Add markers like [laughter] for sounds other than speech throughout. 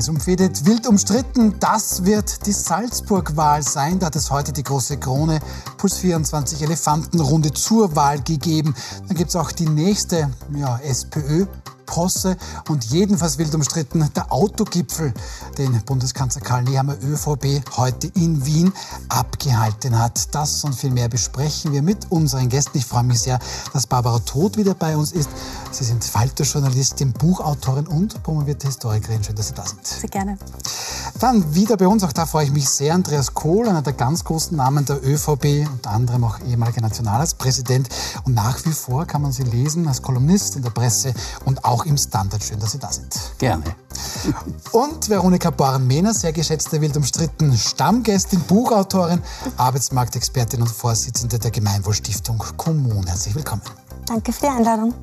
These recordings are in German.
heiß umfädet, wild umstritten. Das wird die Salzburg-Wahl sein. Da hat es heute die große Krone Puls 24 Elefantenrunde zur Wahl gegeben. Dann gibt es auch die nächste ja, SPÖ Posse und jedenfalls wild umstritten der Autogipfel, den Bundeskanzler Karl Nehammer ÖVP heute in Wien abgehalten hat. Das und viel mehr besprechen wir mit unseren Gästen. Ich freue mich sehr, dass Barbara Todt wieder bei uns ist. Sie sind Falter-Journalistin, Buchautorin und promovierte Historikerin. Schön, dass Sie da sind. Sehr gerne. Dann wieder bei uns, auch da freue ich mich sehr, Andreas Kohl, einer der ganz großen Namen der ÖVP, unter anderem auch ehemaliger Nationalratspräsident. Und nach wie vor kann man sie lesen als Kolumnist in der Presse und auch im Standard. Schön, dass Sie da sind. Gerne. Und Veronika Boren-Mehner, sehr geschätzte, wild umstritten Stammgästin, Buchautorin, Arbeitsmarktexpertin und Vorsitzende der Gemeinwohlstiftung Kommun. Herzlich willkommen. Danke für die Einladung.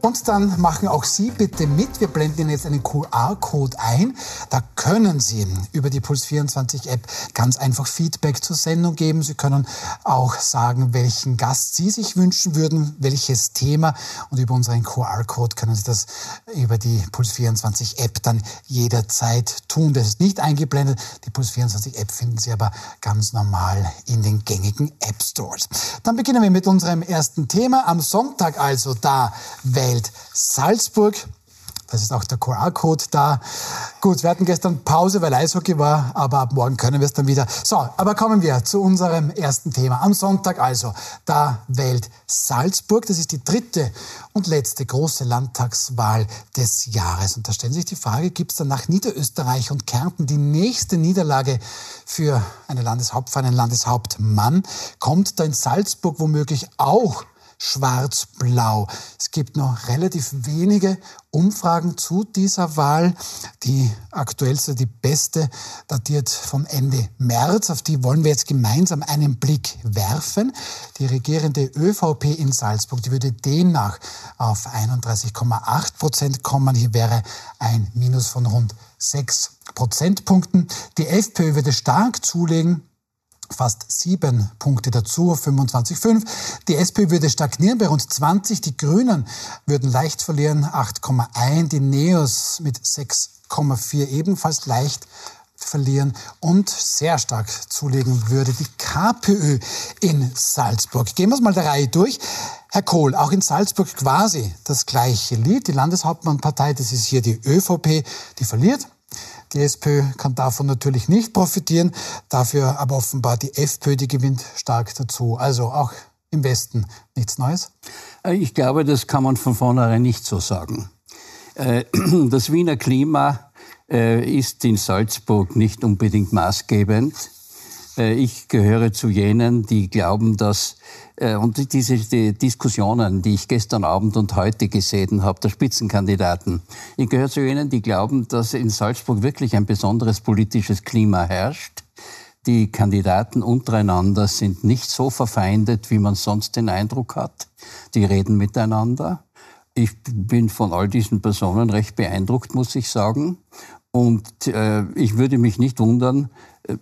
Und dann machen auch Sie bitte mit. Wir blenden Ihnen jetzt einen QR-Code ein. Da können Sie über die Puls24-App ganz einfach Feedback zur Sendung geben. Sie können auch sagen, welchen Gast Sie sich wünschen würden, welches Thema. Und über unseren QR-Code können Sie das über die Puls24-App dann jederzeit tun. Das ist nicht eingeblendet. Die Puls24-App finden Sie aber ganz normal in den gängigen App Stores. Dann beginnen wir mit unserem ersten Thema. Am Sonntag also da, wählt Salzburg. Das ist auch der QR-Code da. Gut, wir hatten gestern Pause, weil Eishockey war, aber ab morgen können wir es dann wieder. So, aber kommen wir zu unserem ersten Thema. Am Sonntag also, da wählt Salzburg. Das ist die dritte und letzte große Landtagswahl des Jahres. Und da stellen sich die Frage, gibt es dann nach Niederösterreich und Kärnten die nächste Niederlage für eine Landeshaupt, für einen Landeshauptmann? Kommt da in Salzburg womöglich auch schwarz-blau. Es gibt noch relativ wenige Umfragen zu dieser Wahl. Die aktuellste, die beste, datiert vom Ende März. Auf die wollen wir jetzt gemeinsam einen Blick werfen. Die regierende ÖVP in Salzburg, die würde demnach auf 31,8 Prozent kommen. Hier wäre ein Minus von rund 6 Prozentpunkten. Die FPÖ würde stark zulegen fast sieben Punkte dazu, 25,5. Die SP würde stagnieren bei rund 20. Die Grünen würden leicht verlieren, 8,1. Die Neos mit 6,4 ebenfalls leicht verlieren und sehr stark zulegen würde die KPÖ in Salzburg. Gehen wir es mal der Reihe durch. Herr Kohl, auch in Salzburg quasi das gleiche Lied. Die Landeshauptmannpartei, das ist hier die ÖVP, die verliert. Die SPÖ kann davon natürlich nicht profitieren, dafür aber offenbar die FPÖ, die gewinnt stark dazu. Also auch im Westen nichts Neues? Äh, ich glaube, das kann man von vornherein nicht so sagen. Äh, [clears throat] das Wiener Klima äh, ist in Salzburg nicht unbedingt maßgebend. Ich gehöre zu jenen, die glauben, dass äh, und diese die Diskussionen, die ich gestern Abend und heute gesehen habe, der Spitzenkandidaten, ich gehöre zu jenen, die glauben, dass in Salzburg wirklich ein besonderes politisches Klima herrscht. Die Kandidaten untereinander sind nicht so verfeindet, wie man sonst den Eindruck hat. Die reden miteinander. Ich bin von all diesen Personen recht beeindruckt, muss ich sagen. Und äh, ich würde mich nicht wundern,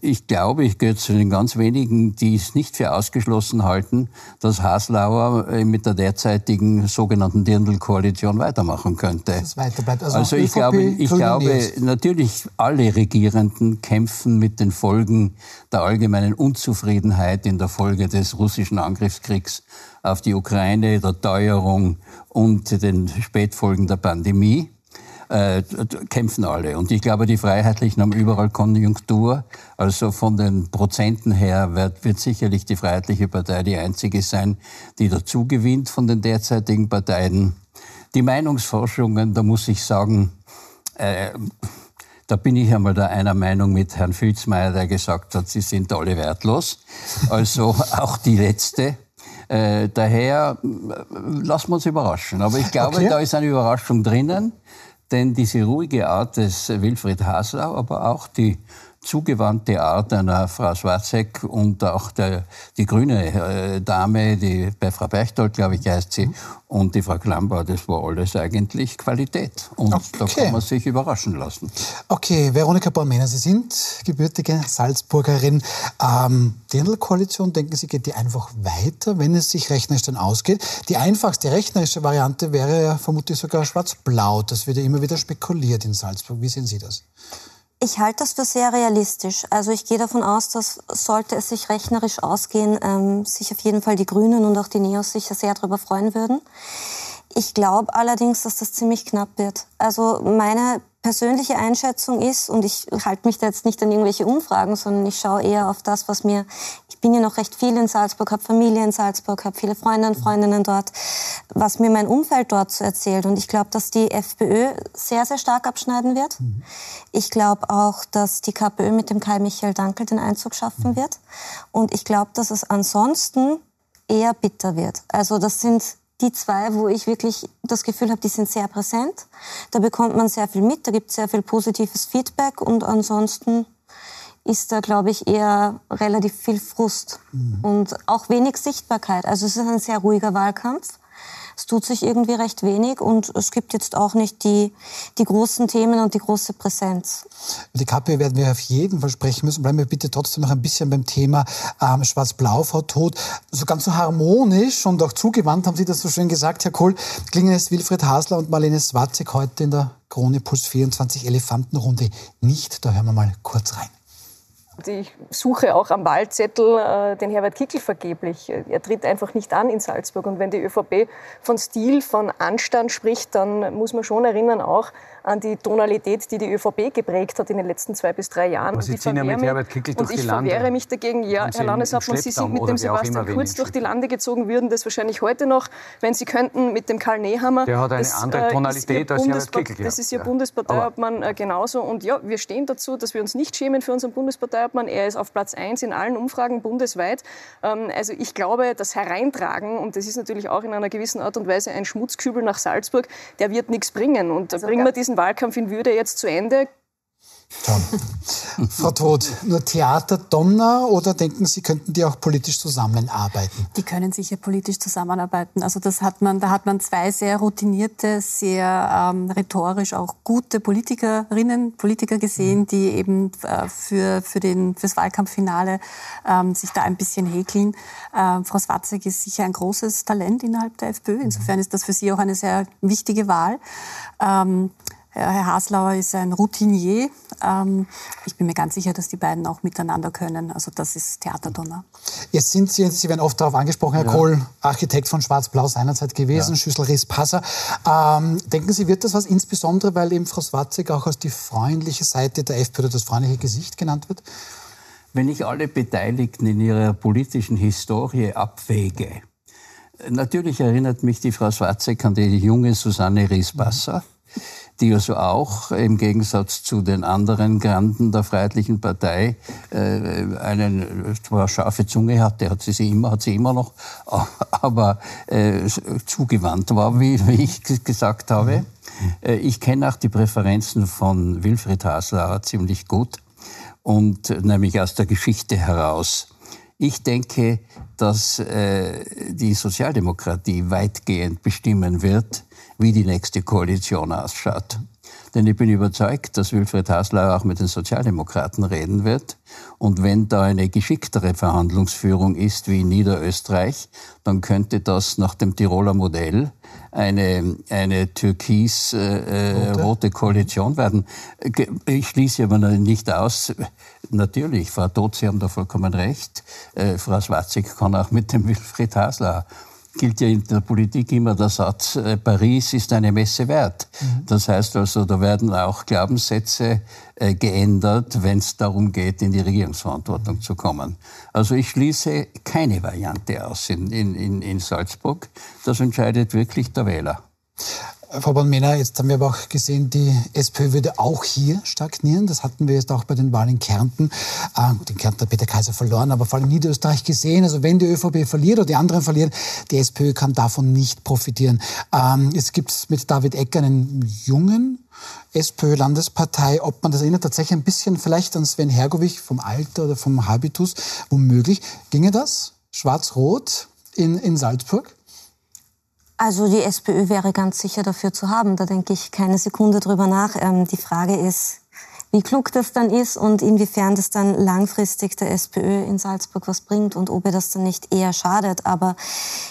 ich glaube, ich gehöre zu den ganz wenigen, die es nicht für ausgeschlossen halten, dass Haslauer äh, mit der derzeitigen sogenannten Dirndl-Koalition weitermachen könnte. Das. Also, also ich glaube, ich glaube natürlich alle Regierenden kämpfen mit den Folgen der allgemeinen Unzufriedenheit in der Folge des russischen Angriffskriegs auf die Ukraine, der Teuerung und den Spätfolgen der Pandemie äh, kämpfen alle. Und ich glaube, die Freiheitlichen haben überall Konjunktur. Also von den Prozenten her wird, wird sicherlich die Freiheitliche Partei die einzige sein, die dazu gewinnt von den derzeitigen Parteien. Die Meinungsforschungen, da muss ich sagen, äh, da bin ich einmal da einer Meinung mit Herrn Filzmeier, der gesagt hat, sie sind alle wertlos. Also [laughs] auch die letzte. Äh, daher äh, lassen wir uns überraschen. Aber ich glaube, okay. da ist eine Überraschung drinnen. Denn diese ruhige Art des Wilfried Haslau, aber auch die zugewandte Art einer Frau Schwarzek und auch der, die grüne äh, Dame, die bei Frau Beichtold, glaube ich, heißt sie, und die Frau Klambauer, das war alles eigentlich Qualität. Und okay. da kann man sich überraschen lassen. Okay, Veronika Baumena, Sie sind gebürtige Salzburgerin. Ähm, die Koalition, denken Sie, geht die einfach weiter, wenn es sich rechnerisch dann ausgeht? Die einfachste rechnerische Variante wäre ja vermutlich sogar schwarz-blau. Das wird ja immer wieder spekuliert in Salzburg. Wie sehen Sie das? Ich halte das für sehr realistisch. Also ich gehe davon aus, dass sollte es sich rechnerisch ausgehen, ähm, sich auf jeden Fall die Grünen und auch die Neos sicher sehr darüber freuen würden. Ich glaube allerdings, dass das ziemlich knapp wird. Also meine persönliche Einschätzung ist, und ich halte mich da jetzt nicht an irgendwelche Umfragen, sondern ich schaue eher auf das, was mir, ich bin ja noch recht viel in Salzburg, habe Familie in Salzburg, habe viele Freunde und Freundinnen dort, was mir mein Umfeld dort so erzählt. Und ich glaube, dass die FPÖ sehr, sehr stark abschneiden wird. Mhm. Ich glaube auch, dass die KPÖ mit dem Kai Michael Dankel den Einzug schaffen mhm. wird. Und ich glaube, dass es ansonsten eher bitter wird. Also das sind die zwei, wo ich wirklich das Gefühl habe, die sind sehr präsent. Da bekommt man sehr viel mit, da gibt es sehr viel positives Feedback und ansonsten ist da, glaube ich, eher relativ viel Frust mhm. und auch wenig Sichtbarkeit. Also es ist ein sehr ruhiger Wahlkampf. Es tut sich irgendwie recht wenig und es gibt jetzt auch nicht die, die großen Themen und die große Präsenz. Die KPÖ werden wir auf jeden Fall sprechen müssen. Bleiben wir bitte trotzdem noch ein bisschen beim Thema ähm, Schwarz-Blau vor Tod. So ganz so harmonisch und auch zugewandt haben Sie das so schön gesagt, Herr Kohl. Klingen es Wilfried Hasler und Marlene Swatzek heute in der Krone Puls 24 Elefantenrunde nicht. Da hören wir mal kurz rein. Ich suche auch am Wahlzettel äh, den Herbert Kickl vergeblich. Er tritt einfach nicht an in Salzburg. Und wenn die ÖVP von Stil, von Anstand spricht, dann muss man schon erinnern auch an die Tonalität, die die ÖVP geprägt hat in den letzten zwei bis drei Jahren. Aber Sie ziehen ja mit Herbert Kickl durch die Lande. Und ich verwehre mich dagegen. Ja, Herr Landeshauptmann, Sie sind mit dem Sebastian Kurz durch die Lande gezogen, würden das wahrscheinlich heute noch, wenn Sie könnten, mit dem Karl Nehammer. Der hat eine das, andere äh, Tonalität als Herbert Kickl. Das ist Ihr ja. Bundesparteiobmann äh, genauso. Und ja, wir stehen dazu, dass wir uns nicht schämen für unseren Bundesparteiobmann. Er ist auf Platz 1 in allen Umfragen bundesweit. Ähm, also ich glaube, das Hereintragen, und das ist natürlich auch in einer gewissen Art und Weise ein Schmutzkübel nach Salzburg, der wird nichts bringen. Und also bringen wir diesen Wahlkampf in Würde jetzt zu Ende. Frau Todt, nur Theaterdonner oder denken Sie, könnten die auch politisch zusammenarbeiten? Die können sicher politisch zusammenarbeiten. Also das hat man, da hat man zwei sehr routinierte, sehr ähm, rhetorisch auch gute Politikerinnen, Politiker gesehen, mhm. die eben äh, für, für den, fürs Wahlkampffinale ähm, sich da ein bisschen häkeln. Ähm, Frau Swatzek ist sicher ein großes Talent innerhalb der FPÖ. Insofern ist das für sie auch eine sehr wichtige Wahl. Ähm, Herr Haslauer ist ein Routinier. Ähm, ich bin mir ganz sicher, dass die beiden auch miteinander können. Also das ist Theaterdonner. Jetzt sind Sie, Sie werden oft darauf angesprochen, Herr ja. Kohl, Architekt von Schwarz-Blau seinerzeit gewesen, ja. Schüssel Riss Passer. Ähm, denken Sie, wird das was, insbesondere weil eben Frau Swatzig auch als die freundliche Seite der FPÖ oder das freundliche Gesicht genannt wird? Wenn ich alle Beteiligten in ihrer politischen Historie abwäge, natürlich erinnert mich die Frau Swatzek an die junge Susanne Riespasser. Mhm die also auch im Gegensatz zu den anderen Granden der Freiheitlichen Partei äh, eine zwar scharfe Zunge hatte, hat sie sie immer, hat sie immer noch, [laughs] aber äh, zugewandt war, wie, wie ich gesagt habe. Äh, ich kenne auch die Präferenzen von Wilfried Haslauer ziemlich gut und nämlich aus der Geschichte heraus. Ich denke, dass äh, die Sozialdemokratie weitgehend bestimmen wird, wie die nächste Koalition ausschaut. Denn ich bin überzeugt, dass Wilfried Hasler auch mit den Sozialdemokraten reden wird. Und wenn da eine geschicktere Verhandlungsführung ist wie in Niederösterreich, dann könnte das nach dem Tiroler Modell eine, eine türkis-rote äh, Koalition werden. Ich schließe aber nicht aus, natürlich, Frau Todt, Sie haben da vollkommen recht, äh, Frau Swatzig kann auch mit dem Wilfried Hasler gilt ja in der Politik immer der Satz, äh, Paris ist eine Messe wert. Mhm. Das heißt also, da werden auch Glaubenssätze äh, geändert, wenn es darum geht, in die Regierungsverantwortung zu kommen. Also ich schließe keine Variante aus in, in, in Salzburg. Das entscheidet wirklich der Wähler. Frau Born-Mehner, jetzt haben wir aber auch gesehen, die SPÖ würde auch hier stagnieren. Das hatten wir jetzt auch bei den Wahlen in Kärnten. Äh, den Kärnten hat Peter Kaiser verloren, aber vor allem Niederösterreich gesehen. Also wenn die ÖVP verliert oder die anderen verlieren, die SPÖ kann davon nicht profitieren. Ähm, es gibt mit David Ecker einen jungen SPÖ-Landespartei, ob man das erinnert tatsächlich ein bisschen vielleicht an Sven Hergovich vom Alter oder vom Habitus, womöglich. Ginge das? Schwarz-Rot in, in Salzburg? Also die SPÖ wäre ganz sicher dafür zu haben. Da denke ich keine Sekunde drüber nach. Ähm, die Frage ist, wie klug das dann ist und inwiefern das dann langfristig der SPÖ in Salzburg was bringt und ob ihr das dann nicht eher schadet. Aber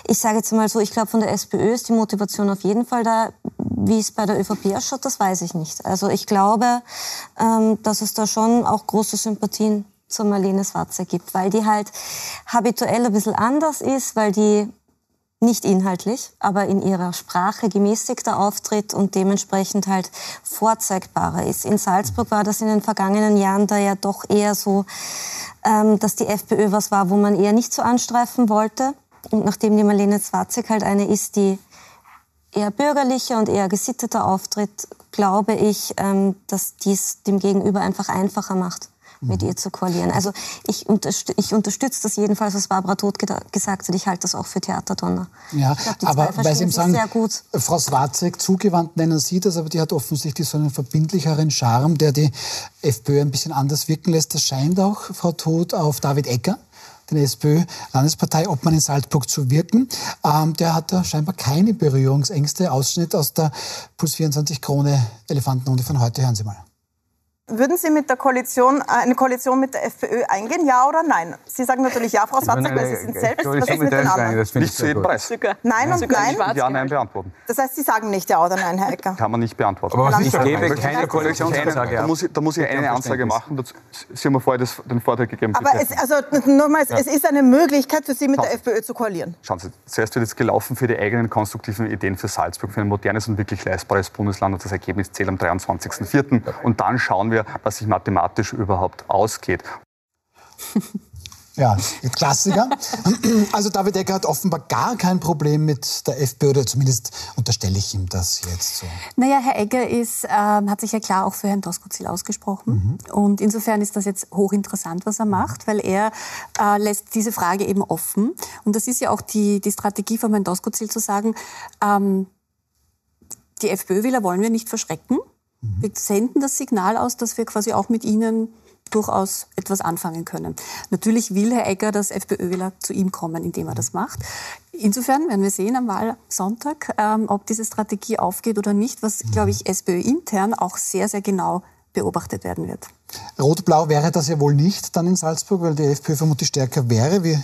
ich sage jetzt mal so, ich glaube, von der SPÖ ist die Motivation auf jeden Fall da. Wie es bei der ÖVP ausschaut, das weiß ich nicht. Also ich glaube, ähm, dass es da schon auch große Sympathien zur Marlene Schwarze gibt, weil die halt habituell ein bisschen anders ist, weil die nicht inhaltlich, aber in ihrer Sprache gemäßigter auftritt und dementsprechend halt vorzeigbarer ist. In Salzburg war das in den vergangenen Jahren da ja doch eher so, ähm, dass die FPÖ was war, wo man eher nicht so anstreifen wollte. Und nachdem die Marlene Zwarzig halt eine ist, die eher bürgerlicher und eher gesitteter auftritt, glaube ich, ähm, dass dies dem Gegenüber einfach einfacher macht mit ihr zu koalieren. Also ich, unterstü ich unterstütze das jedenfalls, was Barbara Todt gesagt hat. Ich halte das auch für Theaterdonner. Ja, glaub, aber weil Sie ihm sagen, Frau Swarzek zugewandt nennen Sie das, aber die hat offensichtlich so einen verbindlicheren Charme, der die FPÖ ein bisschen anders wirken lässt. Das scheint auch, Frau Todt, auf David Ecker den SPÖ-Landespartei Obmann in Salzburg zu wirken. Ähm, der hat da scheinbar keine Berührungsängste. Ausschnitt aus der Puls 24 Krone Elefantenrunde von heute. Hören Sie mal. Würden Sie mit der Koalition, äh, eine Koalition mit der FPÖ eingehen, ja oder nein? Sie sagen natürlich ja, Frau Swatzek, weil Sie sind selbst. Was ist mit den anderen? Nicht zu jedem Preis. Nein und nein? Ja, nein beantworten. Das heißt, Sie sagen nicht ja oder nein, Herr Ecker? Kann man nicht beantworten. Aber ich gebe keine Koalitionsansage Da muss ich, da muss ich eine Ansage machen. Sie haben mir vorher das, den Vortrag gegeben. Aber es, also nochmals, es ist eine Möglichkeit für Sie, mit der FPÖ zu koalieren. Schauen Sie, zuerst wird jetzt gelaufen für die eigenen konstruktiven Ideen für Salzburg, für ein modernes und wirklich leistbares Bundesland. Und das Ergebnis zählt am 23.04. Und dann schauen wir, was sich mathematisch mathematisch überhaupt ausgeht. [laughs] Ja, Klassiker. Also David Ecker hat offenbar gar kein Problem mit der FPÖ, oder zumindest unterstelle ich ihm das jetzt so. Naja, Herr Egger ist, äh, hat sich ja klar auch für Herrn Doskozil ausgesprochen. Mhm. Und insofern ist das jetzt hochinteressant, was er macht, weil er äh, lässt diese Frage eben offen. Und das ist ja auch die, die Strategie von Herrn Doskozil zu sagen, ähm, die FPÖ-Wähler wollen wir nicht verschrecken. Wir senden das Signal aus, dass wir quasi auch mit ihnen durchaus etwas anfangen können. Natürlich will Herr Egger, dass FPÖ-Wähler zu ihm kommen, indem er das macht. Insofern werden wir sehen am Wahlsonntag, ähm, ob diese Strategie aufgeht oder nicht, was, glaube ich, SPÖ intern auch sehr, sehr genau beobachtet werden wird. Rot-Blau wäre das ja wohl nicht dann in Salzburg, weil die FPÖ vermutlich stärker wäre. Wie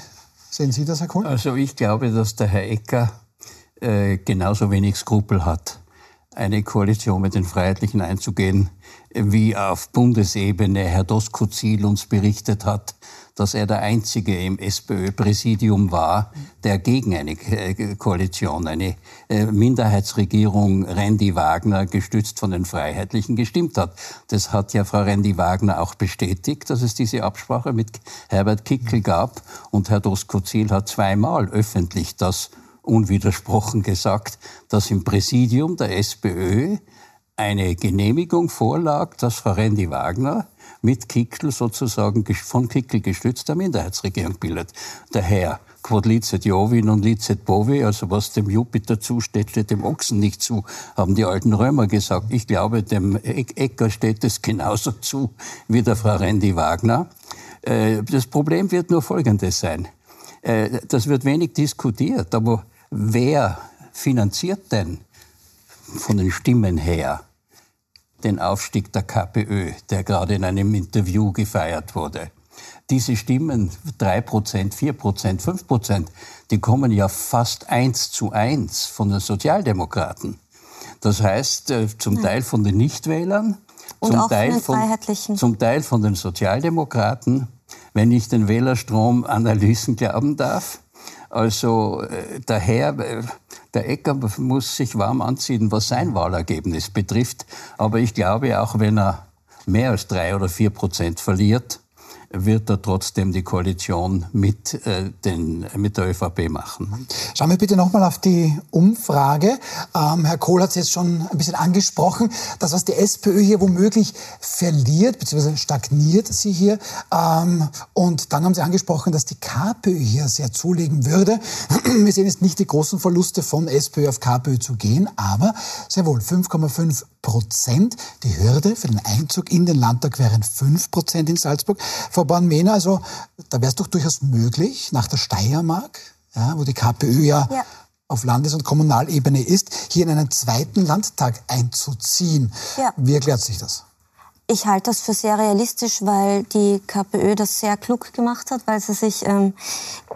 sehen Sie das, Herr Kohl? Also ich glaube, dass der Herr Ecker äh, genauso wenig Skrupel hat eine Koalition mit den Freiheitlichen einzugehen, wie auf Bundesebene Herr Doskozil uns berichtet hat, dass er der Einzige im SPÖ-Präsidium war, der gegen eine äh, Koalition, eine äh, Minderheitsregierung Randy Wagner, gestützt von den Freiheitlichen, gestimmt hat. Das hat ja Frau Randy Wagner auch bestätigt, dass es diese Absprache mit Herbert Kickl gab. Und Herr Doskozil hat zweimal öffentlich das unwidersprochen gesagt, dass im Präsidium der SPÖ eine Genehmigung vorlag, dass Frau Randy Wagner mit Kickl sozusagen von Kickl gestützter Minderheitsregierung bildet. Der Herr quod licet Jovin und licet Bovi, also was dem Jupiter zusteht, steht dem Ochsen nicht zu, haben die alten Römer gesagt. Ich glaube, dem Ecker steht es genauso zu wie der Frau Randy Wagner. Äh, das Problem wird nur folgendes sein. Äh, das wird wenig diskutiert, aber Wer finanziert denn von den Stimmen her den Aufstieg der KPÖ, der gerade in einem Interview gefeiert wurde? Diese Stimmen, 3%, 4%, 5%, die kommen ja fast eins zu eins von den Sozialdemokraten. Das heißt, äh, zum Teil von den Nichtwählern, Und zum, Teil von, zum Teil von den Sozialdemokraten, wenn ich den Wählerstromanalysen glauben darf. Also äh, daher, äh, der Ecker muss sich warm anziehen, was sein Wahlergebnis betrifft. Aber ich glaube, auch wenn er mehr als drei oder vier Prozent verliert, wird er trotzdem die Koalition mit, äh, den, mit der ÖVP machen. Schauen wir bitte nochmal auf die Umfrage. Ähm, Herr Kohl hat es jetzt schon ein bisschen angesprochen. Das, was die SPÖ hier womöglich verliert, beziehungsweise stagniert sie hier. Ähm, und dann haben Sie angesprochen, dass die KPÖ hier sehr zulegen würde. [clears throat] Wir sehen jetzt nicht die großen Verluste von SPÖ auf KPÖ zu gehen, aber sehr wohl 5,5 Prozent. Die Hürde für den Einzug in den Landtag wären 5 Prozent in Salzburg. Frau Born-Mehner, also da wäre es doch durchaus möglich, nach der Steiermark, ja, wo die KPÖ ja, ja auf Landes- und Kommunalebene ist, hier in einen zweiten Landtag einzuziehen. Ja. Wie erklärt sich das? Ich halte das für sehr realistisch, weil die KPÖ das sehr klug gemacht hat, weil sie sich ähm,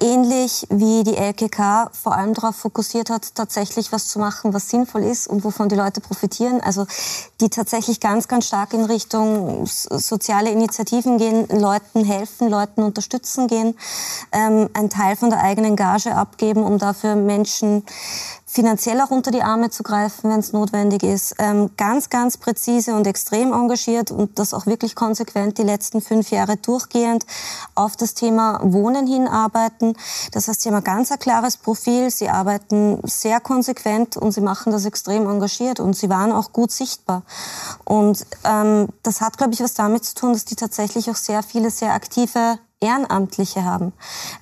ähnlich wie die LKK vor allem darauf fokussiert hat, tatsächlich was zu machen, was sinnvoll ist und wovon die Leute profitieren. Also die tatsächlich ganz, ganz stark in Richtung soziale Initiativen gehen, Leuten helfen, Leuten unterstützen gehen, ähm, einen Teil von der eigenen Gage abgeben, um dafür Menschen finanziell auch unter die Arme zu greifen, wenn es notwendig ist. Ähm, ganz, ganz präzise und extrem engagiert und das auch wirklich konsequent die letzten fünf Jahre durchgehend auf das Thema Wohnen hinarbeiten. Das heißt, sie haben ein ganz ein klares Profil, sie arbeiten sehr konsequent und sie machen das extrem engagiert und sie waren auch gut sichtbar. Und ähm, das hat, glaube ich, was damit zu tun, dass die tatsächlich auch sehr viele sehr aktive Ehrenamtliche haben.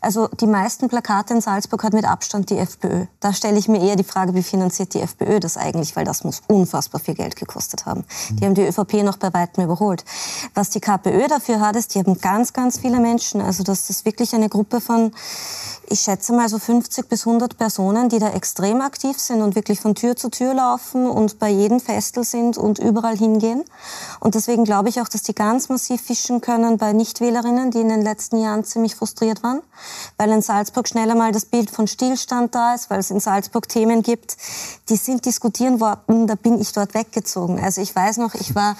Also die meisten Plakate in Salzburg hat mit Abstand die FPÖ. Da stelle ich mir eher die Frage, wie finanziert die FPÖ das eigentlich, weil das muss unfassbar viel Geld gekostet haben. Die haben die ÖVP noch bei weitem überholt. Was die KPÖ dafür hat, ist, die haben ganz, ganz viele Menschen. Also das ist wirklich eine Gruppe von ich schätze mal so 50 bis 100 Personen, die da extrem aktiv sind und wirklich von Tür zu Tür laufen und bei jedem Festel sind und überall hingehen. Und deswegen glaube ich auch, dass die ganz massiv fischen können bei Nichtwählerinnen, die in den letzten Jahren ziemlich frustriert waren, weil in Salzburg schneller mal das Bild von Stillstand da ist, weil es in Salzburg Themen gibt, die sind diskutiert worden, da bin ich dort weggezogen. Also ich weiß noch, ich war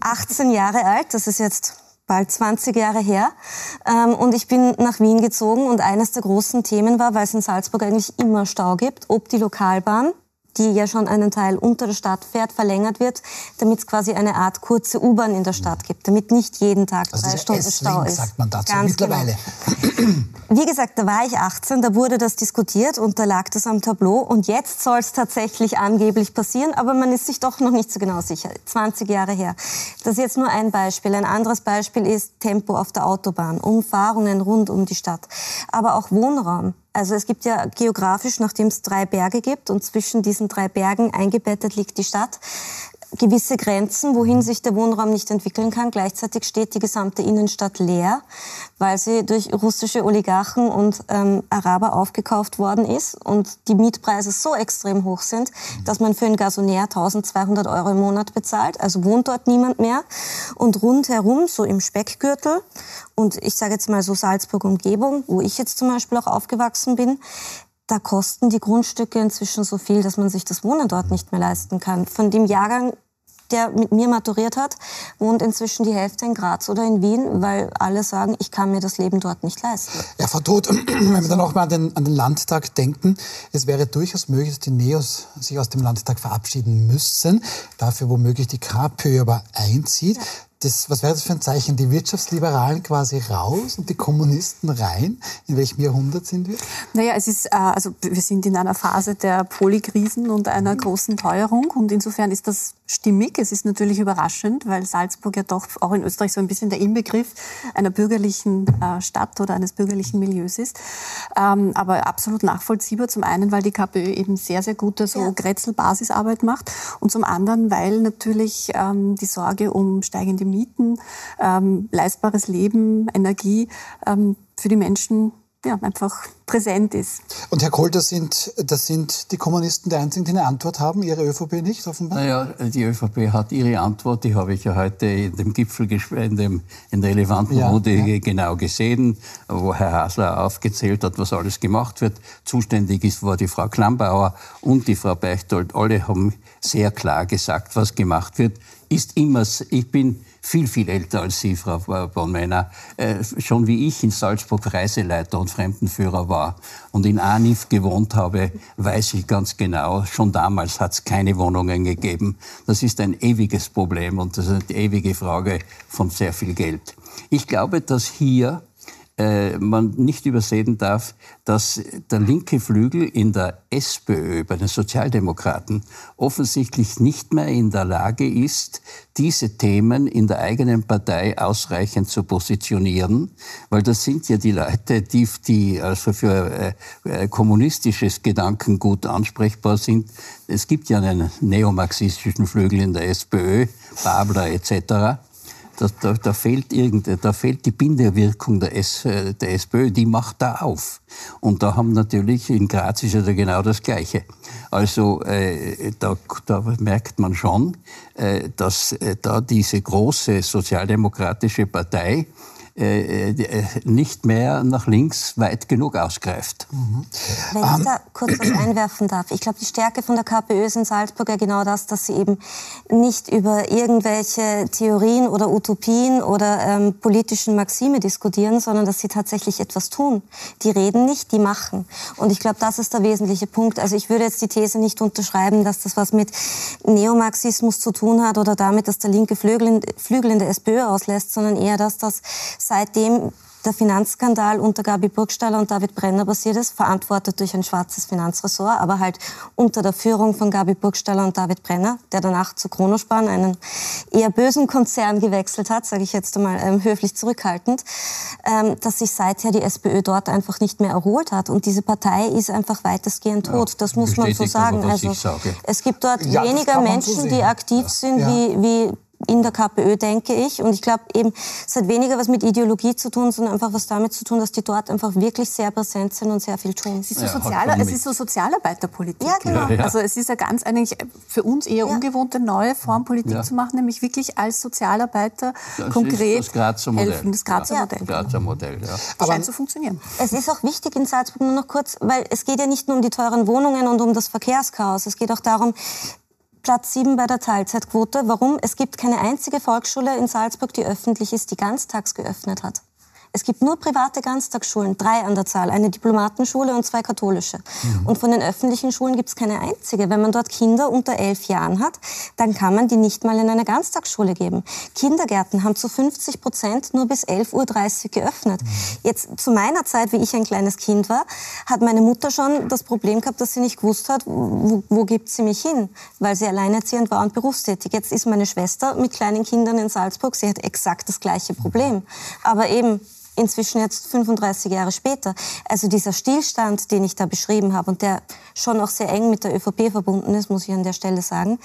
18 Jahre alt, das ist jetzt bald 20 Jahre her. Ähm, und ich bin nach Wien gezogen und eines der großen Themen war, weil es in Salzburg eigentlich immer Stau gibt, ob die Lokalbahn die ja schon einen Teil unter der Stadt fährt, verlängert wird, damit es quasi eine Art kurze U-Bahn in der Stadt gibt, damit nicht jeden Tag also drei Stunden Stau ist. sagt man dazu Ganz mittlerweile. Genau. [clears throat] Wie gesagt, da war ich 18, da wurde das diskutiert und da lag das am Tableau und jetzt soll es tatsächlich angeblich passieren, aber man ist sich doch noch nicht so genau sicher. 20 Jahre her. Das ist jetzt nur ein Beispiel. Ein anderes Beispiel ist Tempo auf der Autobahn, Umfahrungen rund um die Stadt, aber auch Wohnraum. Also es gibt ja geografisch, nachdem es drei Berge gibt und zwischen diesen drei Bergen eingebettet liegt die Stadt, gewisse Grenzen, wohin sich der Wohnraum nicht entwickeln kann. Gleichzeitig steht die gesamte Innenstadt leer, weil sie durch russische Oligarchen und ähm, Araber aufgekauft worden ist und die Mietpreise so extrem hoch sind, dass man für ein Gasonär 1200 Euro im Monat bezahlt. Also wohnt dort niemand mehr. Und rundherum, so im Speckgürtel und ich sage jetzt mal so Salzburg-Umgebung, wo ich jetzt zum Beispiel auch aufgewachsen bin, da kosten die Grundstücke inzwischen so viel, dass man sich das Wohnen dort nicht mehr leisten kann. Von dem Jahrgang, der mit mir maturiert hat, wohnt inzwischen die Hälfte in Graz oder in Wien, weil alle sagen, ich kann mir das Leben dort nicht leisten. Ja, Frau Todt, [clears throat] wenn wir dann auch mal an den, an den Landtag denken, es wäre durchaus möglich, dass die Neos sich aus dem Landtag verabschieden müssen, dafür womöglich die KPÖ aber einzieht. Ja das, was wäre das für ein Zeichen? Die Wirtschaftsliberalen quasi raus und die Kommunisten rein? In welchem Jahrhundert sind wir? Naja, es ist, äh, also wir sind in einer Phase der Polykrisen und einer großen Teuerung und insofern ist das stimmig. Es ist natürlich überraschend, weil Salzburg ja doch auch in Österreich so ein bisschen der Inbegriff einer bürgerlichen äh, Stadt oder eines bürgerlichen Milieus ist. Ähm, aber absolut nachvollziehbar. Zum einen, weil die KPÖ eben sehr, sehr gute so ja. Grätzl-Basisarbeit macht und zum anderen, weil natürlich ähm, die Sorge um steigende Mieten, ähm, leistbares Leben, Energie für die Menschen ja, einfach präsent ist. Und Herr Kohl, das sind, das sind die Kommunisten die einzigen, die eine Antwort haben, Ihre ÖVP nicht offenbar? Naja, die ÖVP hat ihre Antwort, die habe ich ja heute in dem Gipfelgespräch, in, dem, in der relevanten ja, Runde ja. genau gesehen, wo Herr Hasler aufgezählt hat, was alles gemacht wird. Zuständig ist, war die Frau Klammbauer und die Frau Beichtold. Alle haben sehr klar gesagt, was gemacht wird. Ist immer, ich bin viel, viel älter als Sie, Frau Bornmeiner. Äh, schon wie ich in Salzburg Reiseleiter und Fremdenführer war, war und in Anif gewohnt habe, weiß ich ganz genau, schon damals hat es keine Wohnungen gegeben. Das ist ein ewiges Problem und das ist eine ewige Frage von sehr viel Geld. Ich glaube, dass hier man nicht übersehen darf, dass der linke Flügel in der SPÖ, bei den Sozialdemokraten, offensichtlich nicht mehr in der Lage ist, diese Themen in der eigenen Partei ausreichend zu positionieren, weil das sind ja die Leute, die, die also für äh, äh kommunistisches Gedankengut ansprechbar sind. Es gibt ja einen neomarxistischen Flügel in der SPÖ, Babler etc da, da, da, fehlt irgende, da fehlt die Bindewirkung der, S, der SPÖ, die macht da auf. Und da haben natürlich, in Graz ist ja genau das Gleiche. Also äh, da, da merkt man schon, äh, dass äh, da diese große sozialdemokratische Partei äh, äh, nicht mehr nach links weit genug ausgreift. Mhm. Wenn ich da kurz was einwerfen darf. Ich glaube, die Stärke von der KPÖ ist in Salzburg ja genau das, dass sie eben nicht über irgendwelche Theorien oder Utopien oder ähm, politischen Maxime diskutieren, sondern dass sie tatsächlich etwas tun. Die reden nicht, die machen. Und ich glaube, das ist der wesentliche Punkt. Also ich würde jetzt die These nicht unterschreiben, dass das was mit Neomarxismus zu tun hat oder damit, dass der linke Flügel in, Flügel in der SPÖ auslässt, sondern eher, dass das seitdem der Finanzskandal unter Gabi Burgstaller und David Brenner passiert ist, verantwortet durch ein schwarzes Finanzressort, aber halt unter der Führung von Gabi Burgstaller und David Brenner, der danach zu Kronospan, einen eher bösen Konzern gewechselt hat, sage ich jetzt einmal ähm, höflich zurückhaltend, ähm, dass sich seither die SPÖ dort einfach nicht mehr erholt hat. Und diese Partei ist einfach weitestgehend tot. Ja, das muss man so sagen. Also, es gibt dort ja, weniger Menschen, so die aktiv sind, ja. wie, wie in der KPÖ, denke ich. Und ich glaube eben, es hat weniger was mit Ideologie zu tun, sondern einfach was damit zu tun, dass die dort einfach wirklich sehr präsent sind und sehr viel tun. Es ist so, ja, Sozialer, es ist so Sozialarbeiterpolitik. Ja, genau. Ja, ja. Also es ist ja ganz eigentlich für uns eher ungewohnte neue Form Politik zu machen, nämlich wirklich als Sozialarbeiter das konkret das Grazer Modell. helfen. Das Grazer Modell. Das Grazer Modell, ja. Aber scheint zu funktionieren. Es ist auch wichtig in Salzburg nur noch kurz, weil es geht ja nicht nur um die teuren Wohnungen und um das Verkehrschaos. Es geht auch darum, Platz 7 bei der Teilzeitquote. Warum? Es gibt keine einzige Volksschule in Salzburg, die öffentlich ist, die ganztags geöffnet hat. Es gibt nur private Ganztagsschulen, drei an der Zahl, eine Diplomatenschule und zwei katholische. Mhm. Und von den öffentlichen Schulen gibt es keine einzige. Wenn man dort Kinder unter elf Jahren hat, dann kann man die nicht mal in eine Ganztagsschule geben. Kindergärten haben zu 50 Prozent nur bis 11.30 Uhr geöffnet. Mhm. Jetzt zu meiner Zeit, wie ich ein kleines Kind war, hat meine Mutter schon das Problem gehabt, dass sie nicht gewusst hat, wo, wo gibt sie mich hin, weil sie alleinerziehend war und berufstätig. Jetzt ist meine Schwester mit kleinen Kindern in Salzburg, sie hat exakt das gleiche Problem. Aber eben inzwischen jetzt 35 Jahre später. Also dieser Stillstand, den ich da beschrieben habe und der schon auch sehr eng mit der ÖVP verbunden ist, muss ich an der Stelle sagen,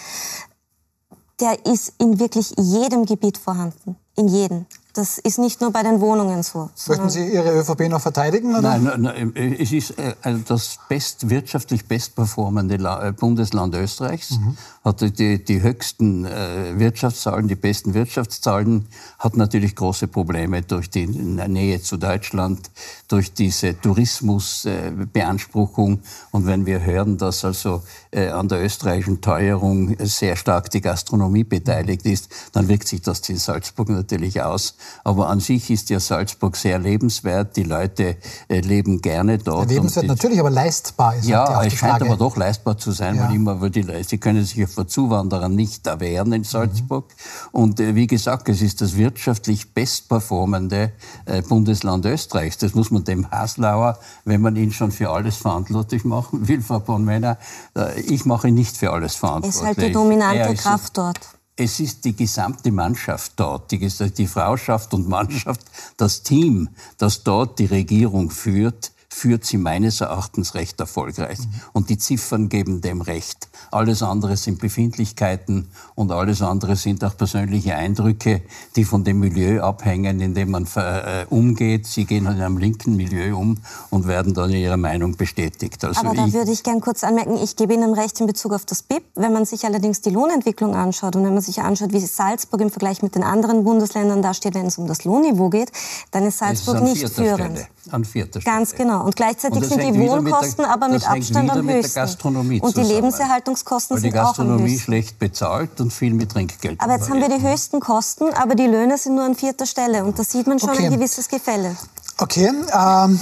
der ist in wirklich jedem Gebiet vorhanden. In jedem. Das ist nicht nur bei den Wohnungen so. Möchten Sie Ihre ÖVP noch verteidigen? Oder? Nein, nein, es ist äh, also das best, wirtschaftlich bestperformende äh, Bundesland Österreichs, mhm. hat die, die höchsten äh, Wirtschaftszahlen, die besten Wirtschaftszahlen, hat natürlich große Probleme durch die Nähe zu Deutschland, durch diese Tourismusbeanspruchung. Und wenn wir hören, dass also an der österreichischen Teuerung sehr stark die Gastronomie beteiligt ist, dann wirkt sich das in Salzburg natürlich aus. Aber an sich ist ja Salzburg sehr lebenswert. Die Leute äh, leben gerne dort. lebenswert natürlich, aber leistbar ist Ja, halt es scheint Frage. aber doch leistbar zu sein, ja. weil immer, weil die, sie können sich ja vor Zuwanderern nicht erwehren in Salzburg. Mhm. Und äh, wie gesagt, es ist das wirtschaftlich bestperformende äh, Bundesland Österreichs. Das muss man dem Haslauer, wenn man ihn schon für alles verantwortlich machen will, Frau Bonmänner, äh, ich mache ihn nicht für alles verantwortlich. Er ist halt die dominante Kraft dort es ist die gesamte Mannschaft dort, die, die Frauschaft und Mannschaft, das Team, das dort die Regierung führt, führt sie meines Erachtens recht erfolgreich. Mhm. Und die Ziffern geben dem recht. Alles andere sind Befindlichkeiten und alles andere sind auch persönliche Eindrücke, die von dem Milieu abhängen, in dem man äh, umgeht. Sie gehen in einem linken Milieu um und werden dann in ihrer Meinung bestätigt. Also Aber da würde ich gern kurz anmerken, ich gebe Ihnen recht in Bezug auf das BIP. Wenn man sich allerdings die Lohnentwicklung anschaut und wenn man sich anschaut, wie Salzburg im Vergleich mit den anderen Bundesländern dasteht, wenn es um das Lohnniveau geht, dann ist Salzburg ist nicht führend. Stelle, an vierter Stelle. Ganz genau. Und gleichzeitig und sind die Wohnkosten der, aber mit Abstand am höchsten. und die Lebenserhaltungskosten sind auch am höchsten. die Gastronomie schlecht bezahlt und viel mit Trinkgeld. Aber jetzt haben wir die höchsten Kosten, aber die Löhne sind nur an vierter Stelle. Und da sieht man schon okay. ein gewisses Gefälle. Okay. Ähm,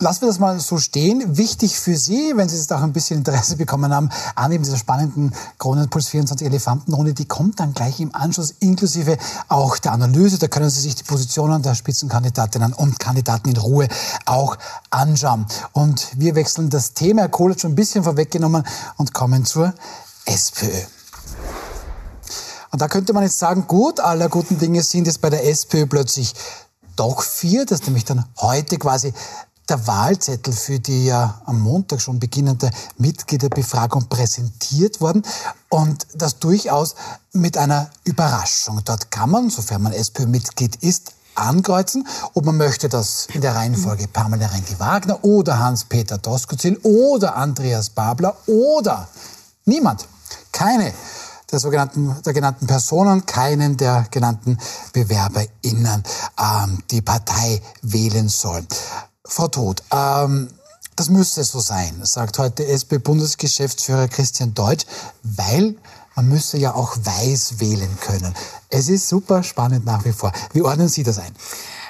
lassen wir das mal so stehen. Wichtig für Sie, wenn Sie jetzt auch ein bisschen Interesse bekommen haben, an eben dieser spannenden Kronenpuls 24 Elefantenrunde, die kommt dann gleich im Anschluss inklusive auch der Analyse. Da können Sie sich die Positionen der Spitzenkandidatinnen und Kandidaten in Ruhe auch anschauen. Und wir wechseln das Thema, Herr Kohl hat schon ein bisschen vorweggenommen und kommen zur SPÖ. Und da könnte man jetzt sagen, gut, aller guten Dinge sind jetzt bei der SPÖ plötzlich doch vier. Das ist nämlich dann heute quasi der Wahlzettel für die ja am Montag schon beginnende Mitgliederbefragung präsentiert worden und das durchaus mit einer Überraschung. Dort kann man, sofern man SPÖ-Mitglied ist, ankreuzen, ob man möchte, dass in der Reihenfolge Pamela Rendi-Wagner oder Hans-Peter Doskozil oder Andreas Babler oder niemand, keine der sogenannten, der genannten Personen, keinen der genannten BewerberInnen ähm, die Partei wählen sollen. Frau Todt, ähm, das müsste so sein, sagt heute SP-Bundesgeschäftsführer Christian Deutsch, weil man müsse ja auch weiß wählen können. Es ist super spannend nach wie vor. Wie ordnen Sie das ein?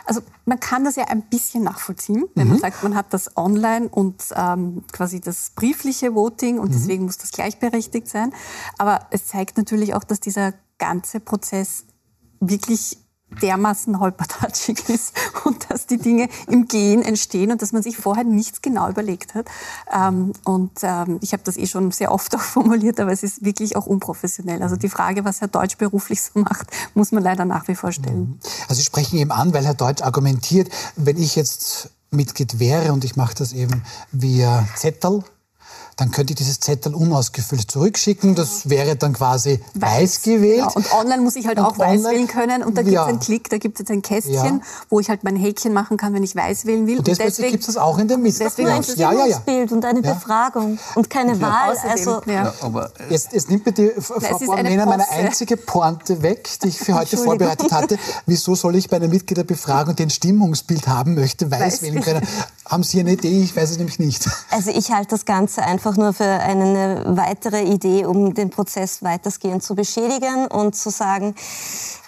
Also man kann das ja ein bisschen nachvollziehen, wenn mhm. man sagt, man hat das online und ähm, quasi das briefliche Voting und mhm. deswegen muss das gleichberechtigt sein. Aber es zeigt natürlich auch, dass dieser ganze Prozess wirklich dermaßen holpertatschig [laughs] ist und dass die Dinge im Gehen entstehen und dass man sich vorher nichts genau überlegt hat. Ähm, und ähm, ich habe das eh schon sehr oft [laughs] auch formuliert, aber es ist wirklich auch unprofessionell. Also die Frage, was Herr Deutsch beruflich so macht, [laughs] muss man leider nach wie vor stellen. Mhm. Also Sie sprechen eben an, weil Herr Deutsch argumentiert, wenn ich jetzt Mitglied wäre und ich mache das eben via Zettel, dann könnte ich dieses Zettel unausgefüllt zurückschicken. Das wäre dann quasi weiß, weiß gewählt. Genau. Und online muss ich halt und auch weiß wählen können. Und da gibt es ja. einen Klick, da gibt es jetzt ein Kästchen, ja. wo ich halt mein Häkchen machen kann, wenn ich weiß wählen will. Und deswegen, und deswegen gibt es das auch in der Mitte. Deswegen ein ja, ja, ja. und eine Befragung und keine Wahl. Also, ja. aber jetzt, jetzt nimmt bitte Frau Bormena meine einzige Pointe weg, die ich für heute vorbereitet hatte. Wieso soll ich bei einer Mitgliederbefragung den Stimmungsbild haben möchte, weiß, weiß wählen können? Haben Sie eine Idee? Ich weiß es nämlich nicht. Also ich halte das Ganze einfach nur für eine weitere Idee, um den Prozess weitestgehend zu beschädigen und zu sagen,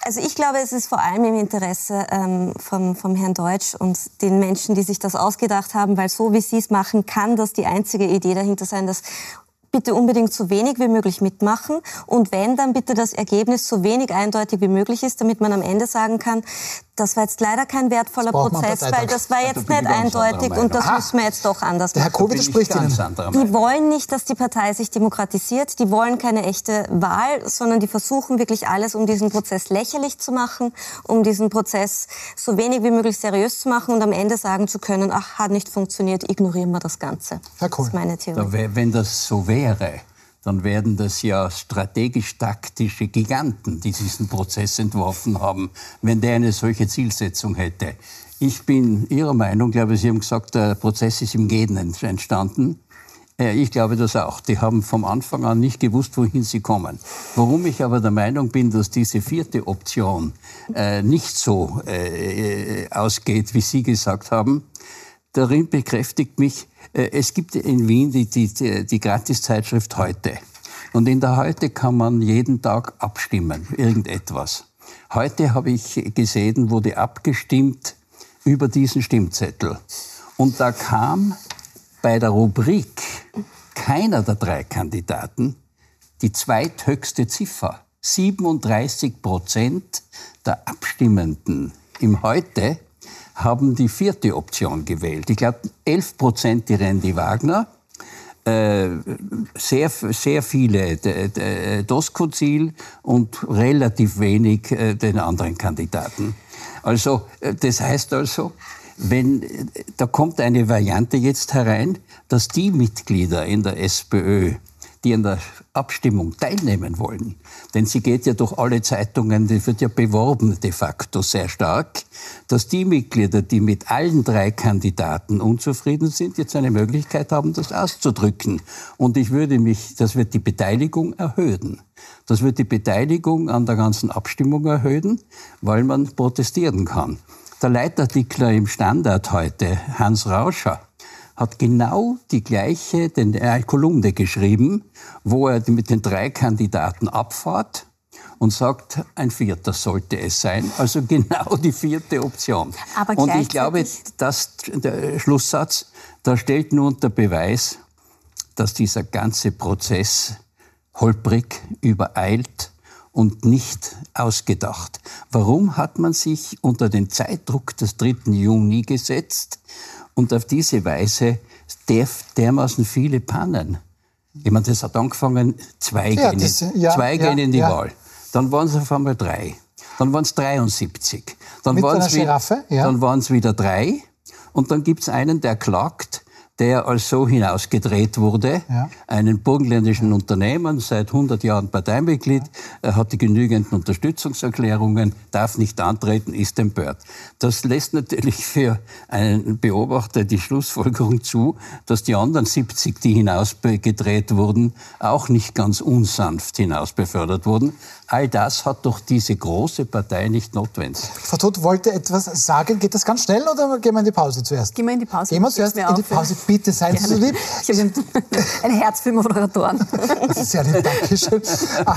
also ich glaube, es ist vor allem im Interesse ähm, vom, vom Herrn Deutsch und den Menschen, die sich das ausgedacht haben, weil so wie Sie es machen, kann das die einzige Idee dahinter sein, dass bitte unbedingt so wenig wie möglich mitmachen und wenn, dann bitte das Ergebnis so wenig eindeutig wie möglich ist, damit man am Ende sagen kann, das war jetzt leider kein wertvoller Prozess, weil das war jetzt nicht eindeutig und das müssen wir jetzt doch anders Der Herr Kohl widerspricht Ihnen. Die wollen nicht, dass die Partei sich demokratisiert, die wollen keine echte Wahl, sondern die versuchen wirklich alles, um diesen Prozess lächerlich zu machen, um diesen Prozess so wenig wie möglich seriös zu machen und am Ende sagen zu können, ach, hat nicht funktioniert, ignorieren wir das Ganze. Herr Kohl. Das ist meine Theorie. Wenn das so wäre, dann werden das ja strategisch-taktische Giganten, die diesen Prozess entworfen haben, wenn der eine solche Zielsetzung hätte. Ich bin Ihrer Meinung, glaube Sie haben gesagt, der Prozess ist im Gehen entstanden. Äh, ich glaube das auch. Die haben vom Anfang an nicht gewusst, wohin sie kommen. Warum ich aber der Meinung bin, dass diese vierte Option äh, nicht so äh, ausgeht, wie Sie gesagt haben, darin bekräftigt mich, äh, es gibt in Wien die, die, die Gratiszeitschrift Heute. Und in der Heute kann man jeden Tag abstimmen, irgendetwas. Heute habe ich gesehen, wurde abgestimmt über diesen Stimmzettel. Und da kam bei der Rubrik keiner der drei Kandidaten die zweithöchste Ziffer. 37 Prozent der Abstimmenden im Heute haben die vierte Option gewählt. Ich glaube, 11 Prozent die Randy Wagner, äh, sehr, sehr viele Doskozil und relativ wenig äh, den anderen Kandidaten. Also, äh, das heißt also, wenn, da kommt eine Variante jetzt herein, dass die Mitglieder in der SPÖ, die an der Abstimmung teilnehmen wollen, denn sie geht ja durch alle Zeitungen, die wird ja beworben de facto sehr stark, dass die Mitglieder, die mit allen drei Kandidaten unzufrieden sind, jetzt eine Möglichkeit haben, das auszudrücken. Und ich würde mich, das wird die Beteiligung erhöhen. Das wird die Beteiligung an der ganzen Abstimmung erhöhen, weil man protestieren kann. Der Leitartikler im Standard heute, Hans Rauscher, hat genau die gleiche den, äh, Kolumne geschrieben, wo er mit den drei Kandidaten abfahrt und sagt, ein Vierter sollte es sein. Also [laughs] genau die vierte Option. Aber und ich glaube, dass der Schlusssatz, Da stellt nun unter Beweis, dass dieser ganze Prozess holprig, übereilt und nicht ausgedacht. Warum hat man sich unter den Zeitdruck des 3. Juni gesetzt und auf diese Weise dermaßen viele Pannen? Ich meine, das hat angefangen, zwei, ja, gehen, das, ja, zwei ja, gehen in die Wahl. Dann waren es auf einmal drei. Dann waren es 73. Dann waren es wieder, wieder drei. Und dann gibt es einen, der klagt, der als so hinausgedreht wurde, ja. einen burgenländischen Unternehmer, seit 100 Jahren Parteimitglied, er hatte genügend Unterstützungserklärungen, darf nicht antreten, ist empört. Das lässt natürlich für einen Beobachter die Schlussfolgerung zu, dass die anderen 70, die hinausgedreht wurden, auch nicht ganz unsanft hinausbefördert wurden. All das hat doch diese große Partei nicht notwendig. Frau Todt wollte etwas sagen. Geht das ganz schnell oder gehen wir in die Pause zuerst? Gehen wir in die Pause. Gehen wir zuerst in die Pause. Bitte seien Sie so lieb. Sie sind [laughs] ein Herz für Moderatoren. Sehr lieb, danke schön. Ah,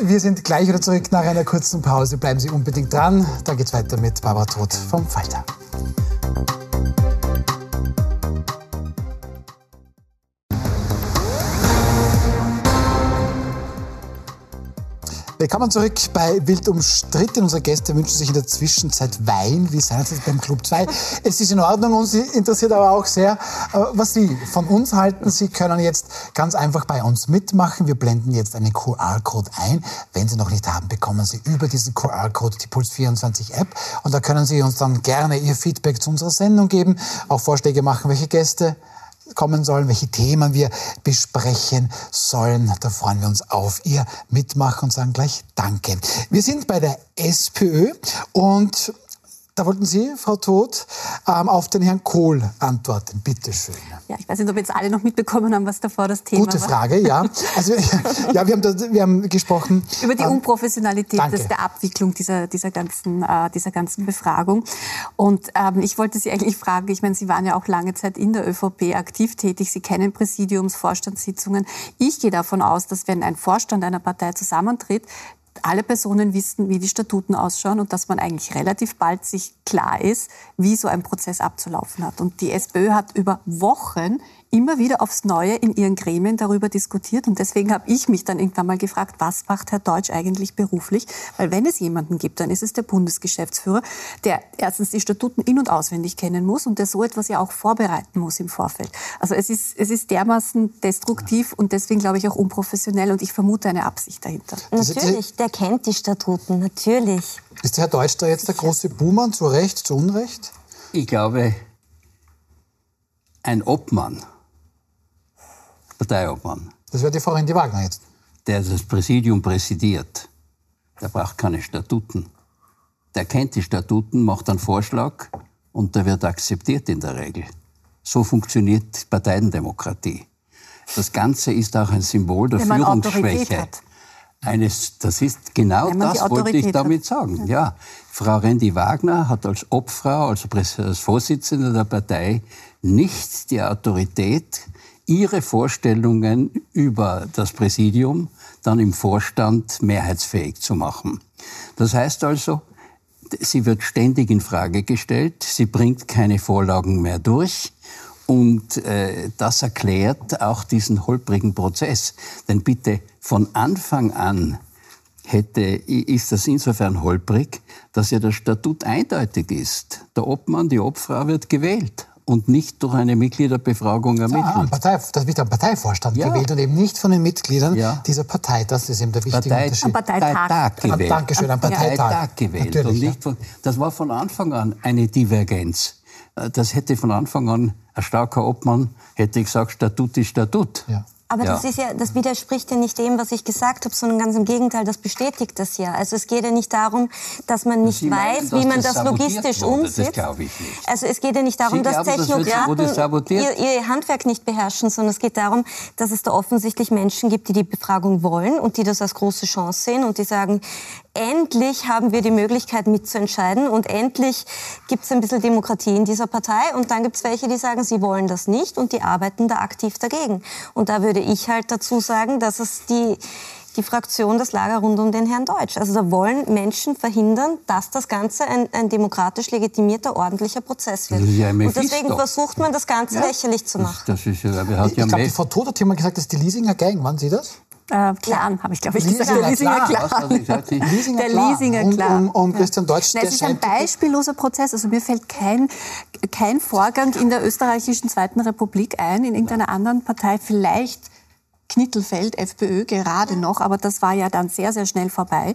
wir sind gleich wieder zurück nach einer kurzen Pause. Bleiben Sie unbedingt dran. Dann geht es weiter mit Barbara Todt vom Falter. Willkommen zurück bei Wild umstritten. Unsere Gäste wünschen sich in der Zwischenzeit Wein. Wie seien Sie beim Club 2? Es ist in Ordnung. Uns interessiert aber auch sehr, äh, was Sie von uns halten. Sie können jetzt ganz einfach bei uns mitmachen. Wir blenden jetzt einen QR-Code ein. Wenn Sie noch nicht haben, bekommen Sie über diesen QR-Code die Puls24-App. Und da können Sie uns dann gerne Ihr Feedback zu unserer Sendung geben, auch Vorschläge machen, welche Gäste kommen sollen, welche Themen wir besprechen sollen. Da freuen wir uns auf Ihr Mitmachen und sagen gleich Danke. Wir sind bei der SPÖ und da wollten Sie, Frau Todt, ähm, auf den Herrn Kohl antworten. Bitte schön. Ja, ich weiß nicht, ob jetzt alle noch mitbekommen haben, was davor das Thema Gute war. Gute Frage, ja. Also, [laughs] ja, wir haben, da, wir haben gesprochen. Über die ähm, Unprofessionalität des, der Abwicklung dieser, dieser, ganzen, äh, dieser ganzen Befragung. Und ähm, ich wollte Sie eigentlich fragen, ich meine, Sie waren ja auch lange Zeit in der ÖVP aktiv tätig. Sie kennen Präsidiums, Vorstandssitzungen. Ich gehe davon aus, dass wenn ein Vorstand einer Partei zusammentritt, alle Personen wissen, wie die Statuten ausschauen und dass man eigentlich relativ bald sich klar ist, wie so ein Prozess abzulaufen hat. Und die SPÖ hat über Wochen immer wieder aufs Neue in ihren Gremien darüber diskutiert. Und deswegen habe ich mich dann irgendwann mal gefragt, was macht Herr Deutsch eigentlich beruflich? Weil wenn es jemanden gibt, dann ist es der Bundesgeschäftsführer, der erstens die Statuten in- und auswendig kennen muss und der so etwas ja auch vorbereiten muss im Vorfeld. Also es ist, es ist dermaßen destruktiv und deswegen glaube ich auch unprofessionell und ich vermute eine Absicht dahinter. Natürlich, der kennt die Statuten, natürlich. Ist Herr Deutsch da jetzt der große Buhmann, zu Recht, zu Unrecht? Ich glaube, ein Obmann Parteiobmann. Das wäre die Frau Rendi Wagner jetzt. Der das Präsidium präsidiert, der braucht keine Statuten. Der kennt die Statuten, macht einen Vorschlag und der wird akzeptiert in der Regel. So funktioniert Parteiendemokratie. Das Ganze ist auch ein Symbol der Führungsschwäche. Eines, das ist genau das, wollte ich damit hat. sagen. Ja. Frau Rendi Wagner hat als Obfrau, also als Vorsitzende der Partei, nicht die Autorität, ihre Vorstellungen über das Präsidium dann im Vorstand mehrheitsfähig zu machen. Das heißt also, sie wird ständig in Frage gestellt, sie bringt keine Vorlagen mehr durch und äh, das erklärt auch diesen holprigen Prozess. Denn bitte von Anfang an hätte, ist das insofern holprig, dass ja das Statut eindeutig ist. Der Obmann, die Obfrau wird gewählt und nicht durch eine Mitgliederbefragung ermittelt. Ja, Partei, das wird am Parteivorstand ja. gewählt und eben nicht von den Mitgliedern ja. dieser Partei. Das ist eben der wichtige Partei, Unterschied. Am Parteitag, Parteitag gewählt. Dankeschön, am Parteitag. Parteitag gewählt. und nicht von, das war von Anfang an eine Divergenz. Das hätte von Anfang an ein starker Obmann hätte gesagt, Statut ist Statut. Ja. Aber ja. das ist ja, das widerspricht ja nicht dem, was ich gesagt habe, sondern ganz im Gegenteil, das bestätigt das ja. Also es geht ja nicht darum, dass man nicht weiß, meinen, wie man das, das logistisch wurde. umsetzt. Das glaube ich nicht. Also es geht ja nicht darum, Sie dass glauben, Technokraten das ihr, ihr, Handwerk nicht beherrschen, sondern es geht darum, dass es da offensichtlich Menschen gibt, die die Befragung wollen und die das als große Chance sehen und die sagen, endlich haben wir die Möglichkeit mitzuentscheiden und endlich gibt es ein bisschen Demokratie in dieser Partei. Und dann gibt es welche, die sagen, sie wollen das nicht und die arbeiten da aktiv dagegen. Und da würde ich halt dazu sagen, dass es die die Fraktion, das Lager rund um den Herrn Deutsch. Also da wollen Menschen verhindern, dass das Ganze ein, ein demokratisch legitimierter, ordentlicher Prozess wird. Ja Und deswegen versucht man, das Ganze ja? lächerlich zu machen. Das, das ist, ja, hat ich ja glaube, die Frau Todt hat immer gesagt, dass die Leasinger Gang, waren Sie das? Äh, Clan, habe ich glaube ich gesagt. Der Leasinger Clan. Der Leasinger Clan. Um, um Christian Deutsch. Nein, es ist ein beispielloser Prozess. Also mir fällt kein, kein Vorgang in der österreichischen Zweiten Republik ein, in irgendeiner anderen Partei. Vielleicht Knittelfeld, FPÖ, gerade noch, aber das war ja dann sehr, sehr schnell vorbei.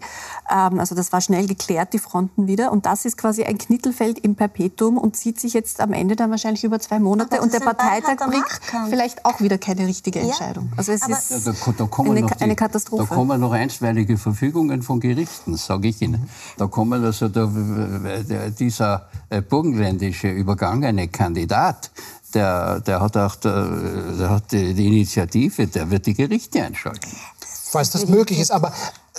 Ähm, also das war schnell geklärt, die Fronten wieder. Und das ist quasi ein Knittelfeld im Perpetuum und zieht sich jetzt am Ende dann wahrscheinlich über zwei Monate. Und der Parteitag bringt vielleicht auch wieder keine richtige Entscheidung. Also es ist ja, da, da eine, die, eine, Katastrophe. Da kommen noch einstweilige Verfügungen von Gerichten, sage ich Ihnen. Da kommen also der, der, dieser äh, burgenländische übergangene Kandidat, der, der hat auch der, der hat die, die Initiative, der wird die Gerichte einschalten. Falls das möglich ist. Aber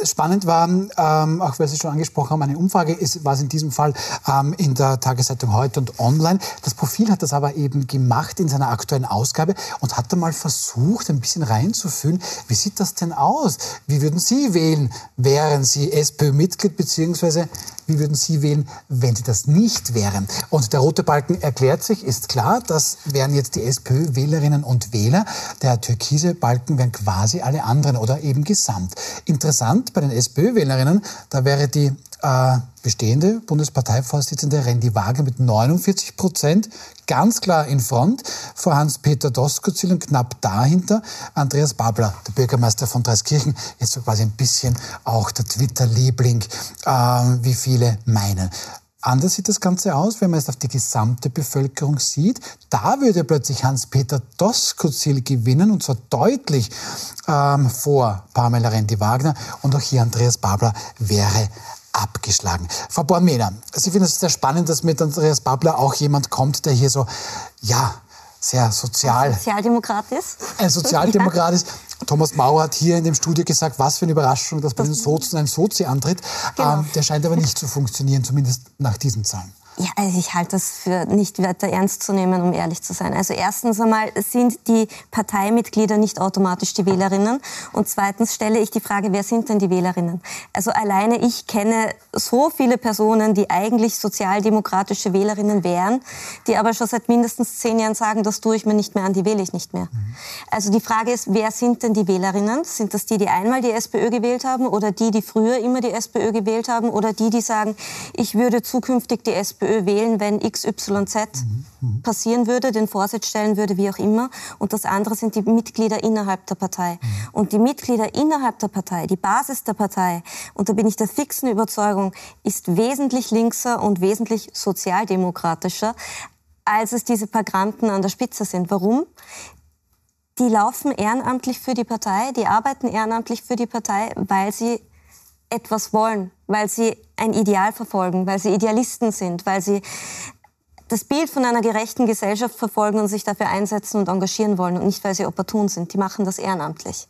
Spannend war, ähm, auch weil Sie schon angesprochen haben, eine Umfrage ist, war es in diesem Fall ähm, in der Tageszeitung heute und online. Das Profil hat das aber eben gemacht in seiner aktuellen Ausgabe und hat da mal versucht, ein bisschen reinzufühlen, wie sieht das denn aus? Wie würden Sie wählen, wären Sie SPÖ-Mitglied, beziehungsweise wie würden Sie wählen, wenn Sie das nicht wären? Und der rote Balken erklärt sich, ist klar, das wären jetzt die SPÖ-Wählerinnen und Wähler. Der türkise Balken wären quasi alle anderen oder eben gesamt. Interessant bei den SPÖ-Wählerinnen, da wäre die äh, bestehende Bundesparteivorsitzende Randy Wagner mit 49 Prozent ganz klar in Front. Vor Hans-Peter Doskozil und knapp dahinter Andreas Babler, der Bürgermeister von Dreiskirchen, jetzt so quasi ein bisschen auch der Twitter-Liebling, äh, wie viele meinen. Anders sieht das Ganze aus, wenn man es auf die gesamte Bevölkerung sieht. Da würde plötzlich Hans-Peter Doskozil gewinnen, und zwar deutlich ähm, vor Pamela Rendi-Wagner. Und auch hier Andreas Babler wäre abgeschlagen. Frau Bormena, Sie finden es sehr spannend, dass mit Andreas Babler auch jemand kommt, der hier so, ja, sehr sozial. Ein Sozialdemokrat ist. Ein Sozialdemokrat [laughs] ist. Thomas Mauer hat hier in dem Studio gesagt, was für eine Überraschung, dass bei den Sozen ein Sozi antritt. Genau. Ähm, der scheint aber nicht zu funktionieren, zumindest nach diesen Zahlen. Ja, also ich halte das für nicht weiter ernst zu nehmen, um ehrlich zu sein. Also erstens einmal sind die Parteimitglieder nicht automatisch die Wählerinnen und zweitens stelle ich die Frage, wer sind denn die Wählerinnen? Also alleine ich kenne so viele Personen, die eigentlich sozialdemokratische Wählerinnen wären, die aber schon seit mindestens zehn Jahren sagen, das tue ich mir nicht mehr an, die wähle ich nicht mehr. Mhm. Also die Frage ist, wer sind denn die Wählerinnen? Sind das die, die einmal die SPÖ gewählt haben oder die, die früher immer die SPÖ gewählt haben oder die, die sagen, ich würde zukünftig die SPÖ FPÖ wählen, wenn XYZ mhm. passieren würde, den Vorsitz stellen würde, wie auch immer. Und das andere sind die Mitglieder innerhalb der Partei. Und die Mitglieder innerhalb der Partei, die Basis der Partei, und da bin ich der fixen Überzeugung, ist wesentlich linkser und wesentlich sozialdemokratischer, als es diese paar Granten an der Spitze sind. Warum? Die laufen ehrenamtlich für die Partei, die arbeiten ehrenamtlich für die Partei, weil sie etwas wollen, weil sie ein Ideal verfolgen, weil sie Idealisten sind, weil sie das Bild von einer gerechten Gesellschaft verfolgen und sich dafür einsetzen und engagieren wollen und nicht, weil sie opportun sind. Die machen das ehrenamtlich.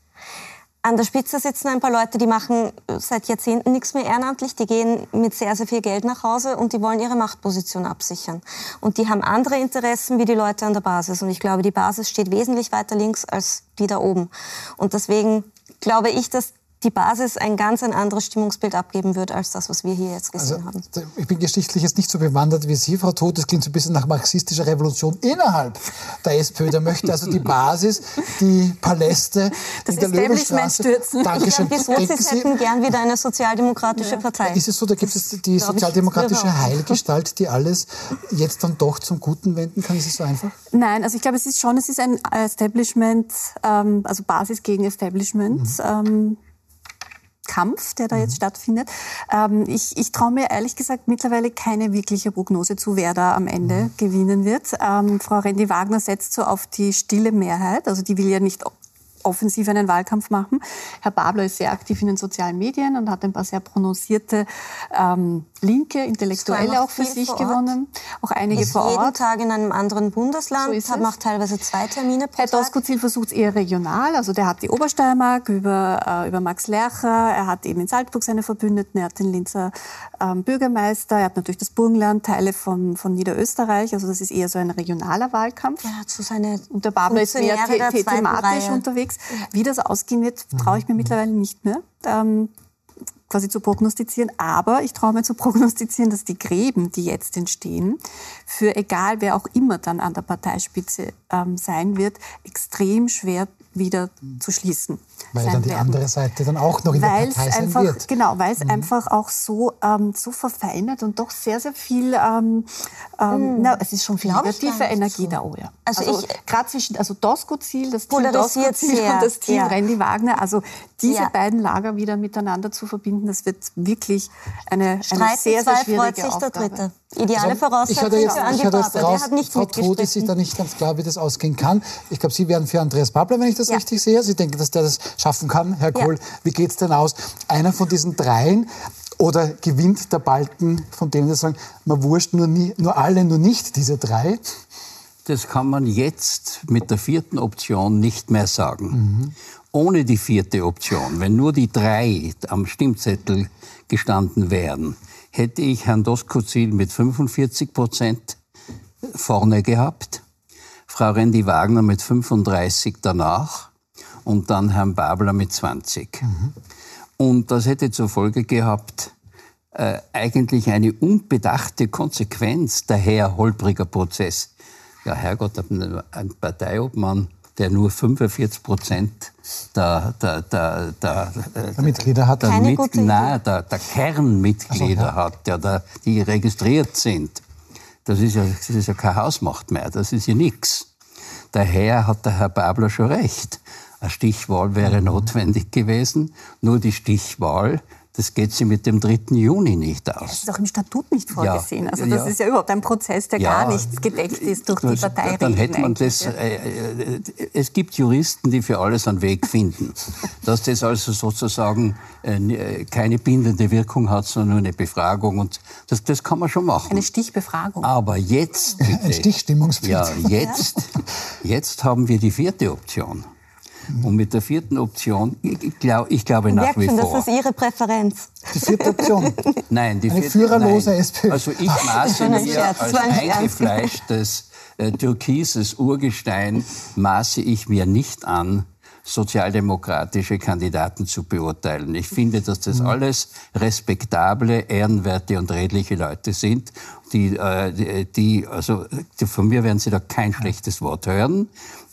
An der Spitze sitzen ein paar Leute, die machen seit Jahrzehnten nichts mehr ehrenamtlich, die gehen mit sehr, sehr viel Geld nach Hause und die wollen ihre Machtposition absichern. Und die haben andere Interessen wie die Leute an der Basis. Und ich glaube, die Basis steht wesentlich weiter links als die da oben. Und deswegen glaube ich, dass die Basis ein ganz ein anderes Stimmungsbild abgeben wird, als das, was wir hier jetzt gesehen also, haben. Ich bin geschichtlich jetzt nicht so bewandert wie Sie, Frau Todt. Das klingt so ein bisschen nach marxistischer Revolution innerhalb der SPÖ. Da möchte also die Basis, die Paläste, das in der Löwenstraße... stürzen. Dankeschön. Ich glaube, die Sozis hätten gern wieder eine sozialdemokratische ja. Partei. Ist es so, da gibt es die sozialdemokratische Heilgestalt, die alles jetzt dann doch zum Guten wenden kann? Ist es so einfach? Nein, also ich glaube, es ist schon, es ist ein Establishment, ähm, also Basis gegen Establishment. Mhm. Ähm, Kampf, der da jetzt mhm. stattfindet. Ähm, ich ich traue mir ehrlich gesagt mittlerweile keine wirkliche Prognose zu, wer da am Ende mhm. gewinnen wird. Ähm, Frau Rendi Wagner setzt so auf die stille Mehrheit. Also die will ja nicht offensiv einen Wahlkampf machen. Herr Babler ist sehr aktiv in den sozialen Medien und hat ein paar sehr prononcierte ähm, linke Intellektuelle auch für sich gewonnen. Auch einige ist vor Ort. jeden Tag in einem anderen Bundesland, so hat macht teilweise zwei Termine pro Herr Doskozil versucht es eher regional. Also der hat die Obersteiermark über, äh, über Max Lercher. Er hat eben in Salzburg seine Verbündeten. Er hat den Linzer ähm, Bürgermeister. Er hat natürlich das Burgenland, Teile von, von Niederösterreich. Also das ist eher so ein regionaler Wahlkampf. Er hat so seine Und der Babler ist mehr the thematisch unterwegs. Wie das ausgehen wird, traue ich mir mittlerweile nicht mehr. Ähm, quasi zu prognostizieren. Aber ich traue mir zu prognostizieren, dass die Gräben, die jetzt entstehen, für egal wer auch immer dann an der Parteispitze ähm, sein wird, extrem schwer wieder zu schließen. Weil dann die werden. andere Seite dann auch noch in weil's der Partei sein einfach, wird. Genau, weil es mhm. einfach auch so, ähm, so verfeinert und doch sehr, sehr viel, ähm, ähm, mhm. na, es ist schon viel negative Energie so. da, oh ja. Also, also gerade zwischen, also Doskozil, das Team Doskozil und das Team ja. Randy Wagner, also diese ja. beiden Lager wieder miteinander zu verbinden, das wird wirklich eine, eine sehr, sehr schwierige freut sich Aufgabe. der Dritte. Ideale also, Voraussetzung jetzt, für Andi Babler. Der hat nicht Frau Todt ist sich da nicht ganz klar, wie das ausgehen kann. Ich glaube, Sie wären für Andreas Babler, wenn ich das ja. richtig sehe. Sie denken, dass der das schaffen kann. Herr Kohl, ja. wie geht es denn aus? Einer von diesen dreien oder gewinnt der Balken, von denen Sie sagen, man wurscht nur, nie, nur alle, nur nicht diese drei? Das kann man jetzt mit der vierten Option nicht mehr sagen. Mhm. Ohne die vierte Option, wenn nur die drei am Stimmzettel gestanden wären, hätte ich Herrn Doskozil mit 45 Prozent vorne gehabt, Frau Rendi-Wagner mit 35 danach und dann Herrn Babler mit 20. Mhm. Und das hätte zur Folge gehabt, äh, eigentlich eine unbedachte Konsequenz daher holpriger Prozess. Ja, Herrgott, ein Parteiobmann, der nur 45 Prozent der, der, der, der, der Mitglieder hat. Der, Mit, nein, der, der Kernmitglieder so, ja. hat, der, der, die registriert sind. Das ist, ja, das ist ja keine Hausmacht mehr, das ist ja nichts. Daher hat der Herr Babler schon recht. Eine Stichwahl wäre mhm. notwendig gewesen. Nur die Stichwahl das geht sie mit dem 3. Juni nicht aus. Das ist auch im Statut nicht vorgesehen. Ja, also das ja. ist ja überhaupt ein Prozess, der ja, gar nicht gedeckt ist durch die Partei. Dann hätte man das. Äh, äh, es gibt Juristen, die für alles einen Weg finden. [laughs] Dass das also sozusagen äh, äh, keine bindende Wirkung hat, sondern nur eine Befragung. Und das, das kann man schon machen. Eine Stichbefragung. Aber jetzt. [laughs] Bitte, Ein Stichstimmungsprinzip. Ja, jetzt, [laughs] jetzt haben wir die vierte Option. Und mit der vierten Option, ich, glaub, ich glaube nach wie schon, vor. Das ist Ihre Präferenz. Die vierte Option? [laughs] Nein, die Eine vierte, führerlose nein. SPÖ. Also ich maße mir als eingefleischtes äh, türkises Urgestein, maße ich mir nicht an, sozialdemokratische Kandidaten zu beurteilen. Ich finde, dass das mhm. alles respektable, ehrenwerte und redliche Leute sind, die, äh, die, also von mir werden Sie da kein schlechtes Wort hören.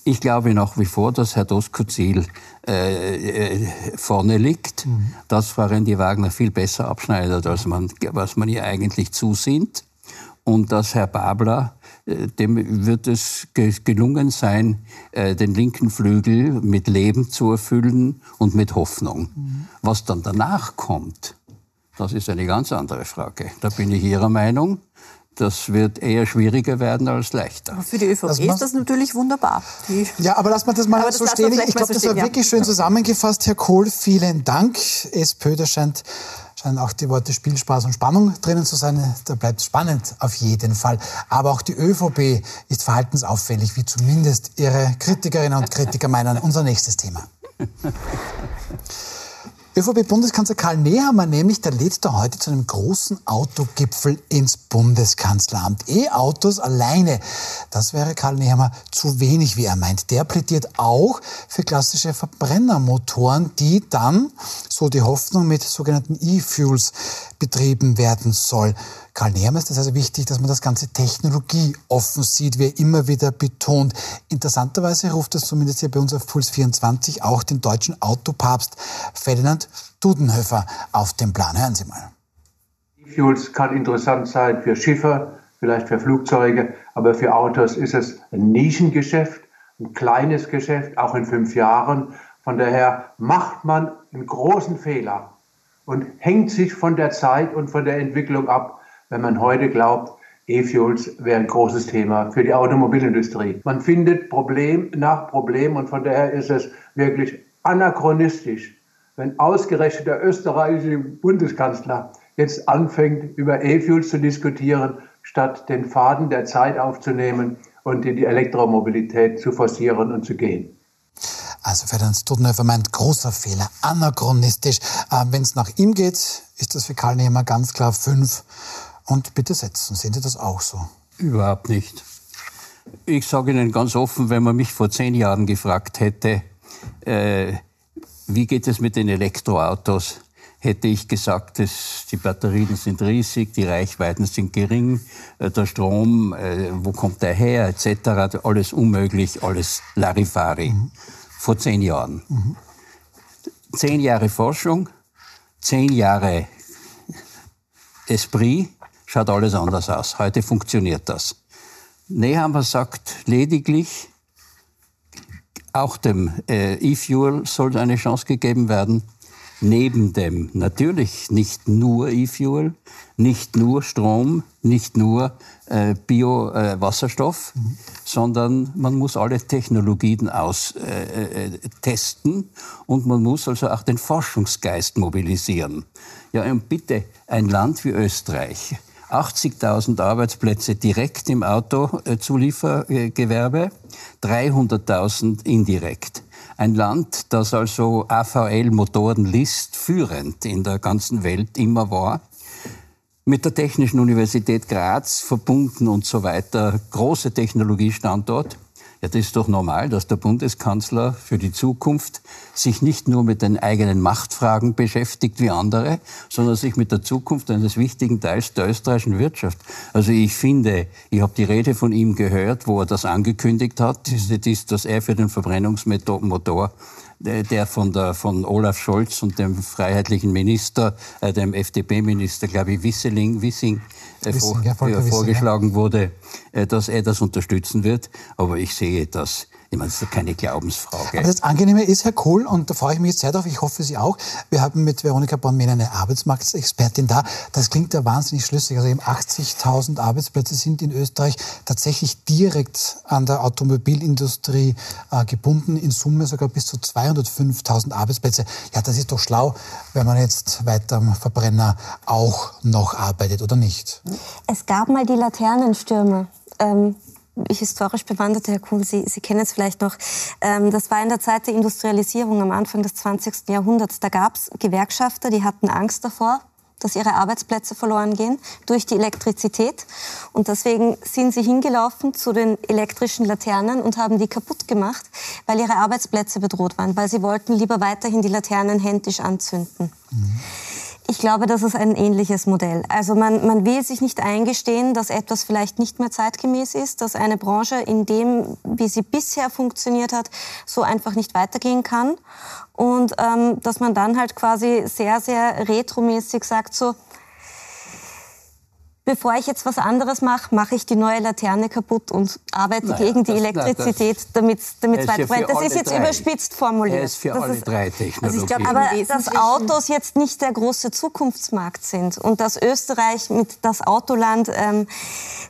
Ich glaube nach wie vor, dass Herr Doskozil äh, äh, vorne liegt, mhm. dass Frau Rendi-Wagner viel besser abschneidet, als man, was man ihr eigentlich zusinnt. Und dass Herr Babler, äh, dem wird es gelungen sein, äh, den linken Flügel mit Leben zu erfüllen und mit Hoffnung. Mhm. Was dann danach kommt, das ist eine ganz andere Frage. Da bin ich Ihrer Meinung das wird eher schwieriger werden als leichter. Aber für die ÖVP das ist das natürlich wunderbar. Die ja, aber lass mal das mal aber so das stehen. Ich glaube, das war wirklich schön zusammengefasst, Herr Kohl. Vielen Dank. SPÖ, da scheint, scheinen auch die Worte Spielspaß und Spannung drinnen zu sein. Da bleibt es spannend auf jeden Fall. Aber auch die ÖVP ist verhaltensauffällig, wie zumindest ihre Kritikerinnen und Kritiker meinen. Unser nächstes Thema. [laughs] ÖVP-Bundeskanzler Karl Nehammer nämlich, der lädt da heute zu einem großen Autogipfel ins Bundeskanzleramt. E-Autos alleine, das wäre Karl Nehammer zu wenig, wie er meint. Der plädiert auch für klassische Verbrennermotoren, die dann, so die Hoffnung, mit sogenannten E-Fuels betrieben werden soll. Karl Nehammer ist es also wichtig, dass man das Ganze technologieoffen sieht, wie er immer wieder betont. Interessanterweise ruft das zumindest hier bei uns auf Puls 24 auch den deutschen Autopapst Ferdinand Dudenhöfer auf den Plan. Hören Sie mal. E-Fuels kann interessant sein für Schiffe, vielleicht für Flugzeuge, aber für Autos ist es ein Nischengeschäft, ein kleines Geschäft, auch in fünf Jahren. Von daher macht man einen großen Fehler und hängt sich von der Zeit und von der Entwicklung ab, wenn man heute glaubt, E-Fuels wäre ein großes Thema für die Automobilindustrie. Man findet Problem nach Problem und von daher ist es wirklich anachronistisch, wenn ausgerechnet der österreichische Bundeskanzler jetzt anfängt, über E-Fuels zu diskutieren, statt den Faden der Zeit aufzunehmen und in die Elektromobilität zu forcieren und zu gehen. Also Ferdinand Studenhofer meint, großer Fehler, anachronistisch. Äh, Wenn es nach ihm geht, ist das für Karl Nehmer ganz klar fünf und bitte setzen. Sehen Sie das auch so? Überhaupt nicht. Ich sage Ihnen ganz offen, wenn man mich vor zehn Jahren gefragt hätte, äh, wie geht es mit den Elektroautos? Hätte ich gesagt, dass die Batterien sind riesig, die Reichweiten sind gering, äh, der Strom, äh, wo kommt der her, etc., alles unmöglich, alles Larifari. Mhm. Vor zehn Jahren. Mhm. Zehn Jahre Forschung, zehn Jahre Esprit, schaut alles anders aus. Heute funktioniert das. Nehammer sagt lediglich, auch dem äh, E-Fuel soll eine Chance gegeben werden. Neben dem natürlich nicht nur E-Fuel, nicht nur Strom, nicht nur äh, Bio-Wasserstoff, äh, mhm. sondern man muss alle Technologien austesten äh, äh, und man muss also auch den Forschungsgeist mobilisieren. Ja, und bitte, ein Land wie Österreich, 80.000 Arbeitsplätze direkt im Autozuliefergewerbe, 300.000 indirekt. Ein Land, das also AVL-Motorenlist führend in der ganzen Welt immer war, mit der Technischen Universität Graz verbunden und so weiter, große Technologiestandort. Ja, das ist doch normal, dass der Bundeskanzler für die Zukunft sich nicht nur mit den eigenen Machtfragen beschäftigt wie andere, sondern sich mit der Zukunft eines wichtigen Teils der österreichischen Wirtschaft. Also ich finde, ich habe die Rede von ihm gehört, wo er das angekündigt hat, dass er für den Verbrennungsmotor der von, der, von Olaf Scholz und dem freiheitlichen Minister, äh, dem FDP-Minister, glaube ich, Wisseling, Wissing, äh, Wissing, ja, vorgeschlagen ja. wurde, äh, dass er das unterstützen wird. Aber ich sehe das ich meine, das ist keine Glaubensfrage. Aber das Angenehme ist, Herr Kohl, und da freue ich mich jetzt sehr drauf, ich hoffe Sie auch, wir haben mit Veronika Born-Mehn eine Arbeitsmarktexpertin da. Das klingt ja wahnsinnig schlüssig. Also eben 80.000 Arbeitsplätze sind in Österreich tatsächlich direkt an der Automobilindustrie äh, gebunden, in Summe sogar bis zu 205.000 Arbeitsplätze. Ja, das ist doch schlau, wenn man jetzt weiter am Verbrenner auch noch arbeitet, oder nicht? Es gab mal die Laternenstürme. Ähm historisch bewanderte, Herr Kuhn, Sie, Sie kennen es vielleicht noch, ähm, das war in der Zeit der Industrialisierung am Anfang des 20. Jahrhunderts. Da gab es Gewerkschafter, die hatten Angst davor, dass ihre Arbeitsplätze verloren gehen durch die Elektrizität. Und deswegen sind sie hingelaufen zu den elektrischen Laternen und haben die kaputt gemacht, weil ihre Arbeitsplätze bedroht waren, weil sie wollten lieber weiterhin die Laternen händisch anzünden. Mhm. Ich glaube, das ist ein ähnliches Modell. Also man, man will sich nicht eingestehen, dass etwas vielleicht nicht mehr zeitgemäß ist, dass eine Branche in dem, wie sie bisher funktioniert hat, so einfach nicht weitergehen kann. Und ähm, dass man dann halt quasi sehr, sehr retromäßig sagt, so, bevor ich jetzt was anderes mache, mache ich die neue Laterne kaputt und arbeite naja, gegen die das, Elektrizität, damit es weiterbrennt. Das ist jetzt drei. überspitzt formuliert. Er ist für das alle ist, drei Technologien. Also ich glaub, aber dass Autos jetzt nicht der große Zukunftsmarkt sind und dass Österreich mit das Autoland, ähm,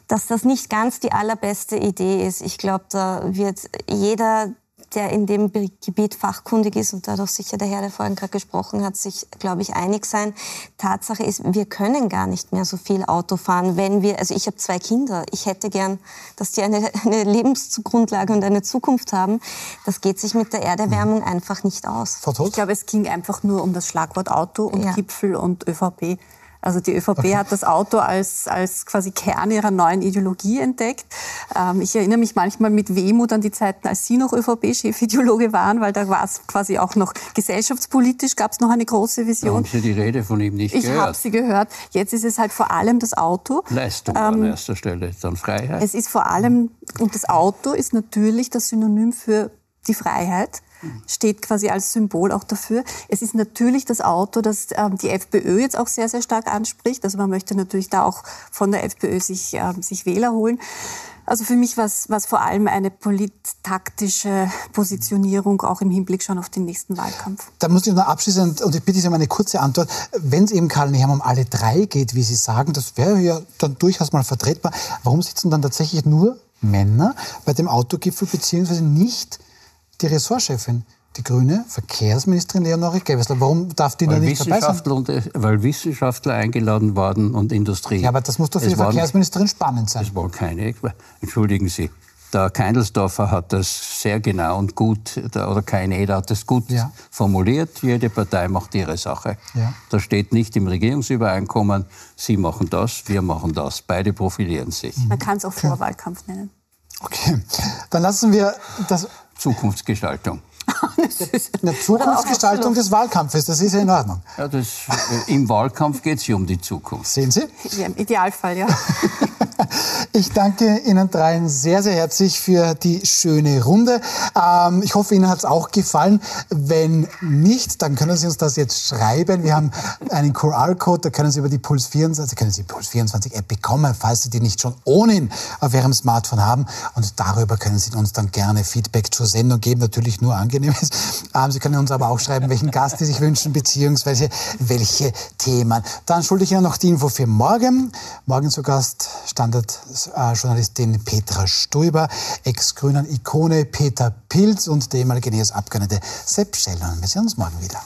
dass das nicht ganz die allerbeste Idee ist. Ich glaube, da wird jeder der in dem Gebiet fachkundig ist und dadurch sicher der Herr, der vorhin gerade gesprochen hat, sich, glaube ich, einig sein. Tatsache ist, wir können gar nicht mehr so viel Auto fahren, wenn wir, also ich habe zwei Kinder, ich hätte gern, dass die eine, [laughs] eine Lebensgrundlage und eine Zukunft haben. Das geht sich mit der Erderwärmung einfach nicht aus. Ich glaube, es ging einfach nur um das Schlagwort Auto und ja. Gipfel und ÖVP. Also die ÖVP okay. hat das Auto als, als quasi Kern ihrer neuen Ideologie entdeckt. Ähm, ich erinnere mich manchmal mit Wehmut an die Zeiten, als Sie noch ÖVP-Chefideologe waren, weil da war es quasi auch noch gesellschaftspolitisch, gab es noch eine große Vision. Haben Sie die Rede von ihm nicht ich gehört? Ich habe sie gehört. Jetzt ist es halt vor allem das Auto. Leistung ähm, an erster Stelle, dann Freiheit. Es ist vor allem, und das Auto ist natürlich das Synonym für die Freiheit steht quasi als Symbol auch dafür. Es ist natürlich das Auto, das ähm, die FPÖ jetzt auch sehr, sehr stark anspricht. Also man möchte natürlich da auch von der FPÖ sich, ähm, sich Wähler holen. Also für mich war es vor allem eine polittaktische Positionierung, auch im Hinblick schon auf den nächsten Wahlkampf. Da muss ich noch abschließend, und ich bitte Sie um eine kurze Antwort, wenn es eben Karl Nehammer um alle drei geht, wie Sie sagen, das wäre ja dann durchaus mal vertretbar, warum sitzen dann tatsächlich nur Männer bei dem Autogipfel, beziehungsweise nicht die Ressortchefin, die grüne Verkehrsministerin Leonore Gewessler. Warum darf die weil da nicht dabei sein? Und, weil Wissenschaftler eingeladen waren und Industrie. Ja, aber das muss doch für es die Verkehrsministerin spannend sein. Es war keine. Entschuldigen Sie. Der Keindelsdorfer hat das sehr genau und gut, oder kein Eder hat das gut ja. formuliert. Jede Partei macht ihre Sache. Ja. Das steht nicht im Regierungsübereinkommen. Sie machen das, wir machen das. Beide profilieren sich. Man kann es auch Vorwahlkampf nennen. Okay, dann lassen wir das Zukunftsgestaltung. [laughs] Eine Zukunftsgestaltung des Wahlkampfes, das ist ja in Ordnung. Ja, das, äh, Im Wahlkampf geht es ja um die Zukunft. Sehen Sie? Ja, Im Idealfall, ja. [laughs] Ich danke Ihnen dreien sehr, sehr herzlich für die schöne Runde. Ähm, ich hoffe, Ihnen hat es auch gefallen. Wenn nicht, dann können Sie uns das jetzt schreiben. Wir haben einen QR-Code, da können Sie über die Puls 24, können Sie Puls 24 App bekommen, falls Sie die nicht schon ohnehin auf Ihrem Smartphone haben. Und darüber können Sie uns dann gerne Feedback zur Sendung geben. Natürlich nur angenehm ist. Ähm, Sie können uns aber auch schreiben, welchen Gast Sie sich wünschen, beziehungsweise welche Themen. Dann schulde ich Ihnen noch die Info für morgen. Morgen zu Gast Standardjournalistin äh, Petra Stoiber, Ex-Grünen-Ikone Peter Pilz und der ehemalige NEOS-Abgeordnete Sepp Schellmann. Wir sehen uns morgen wieder.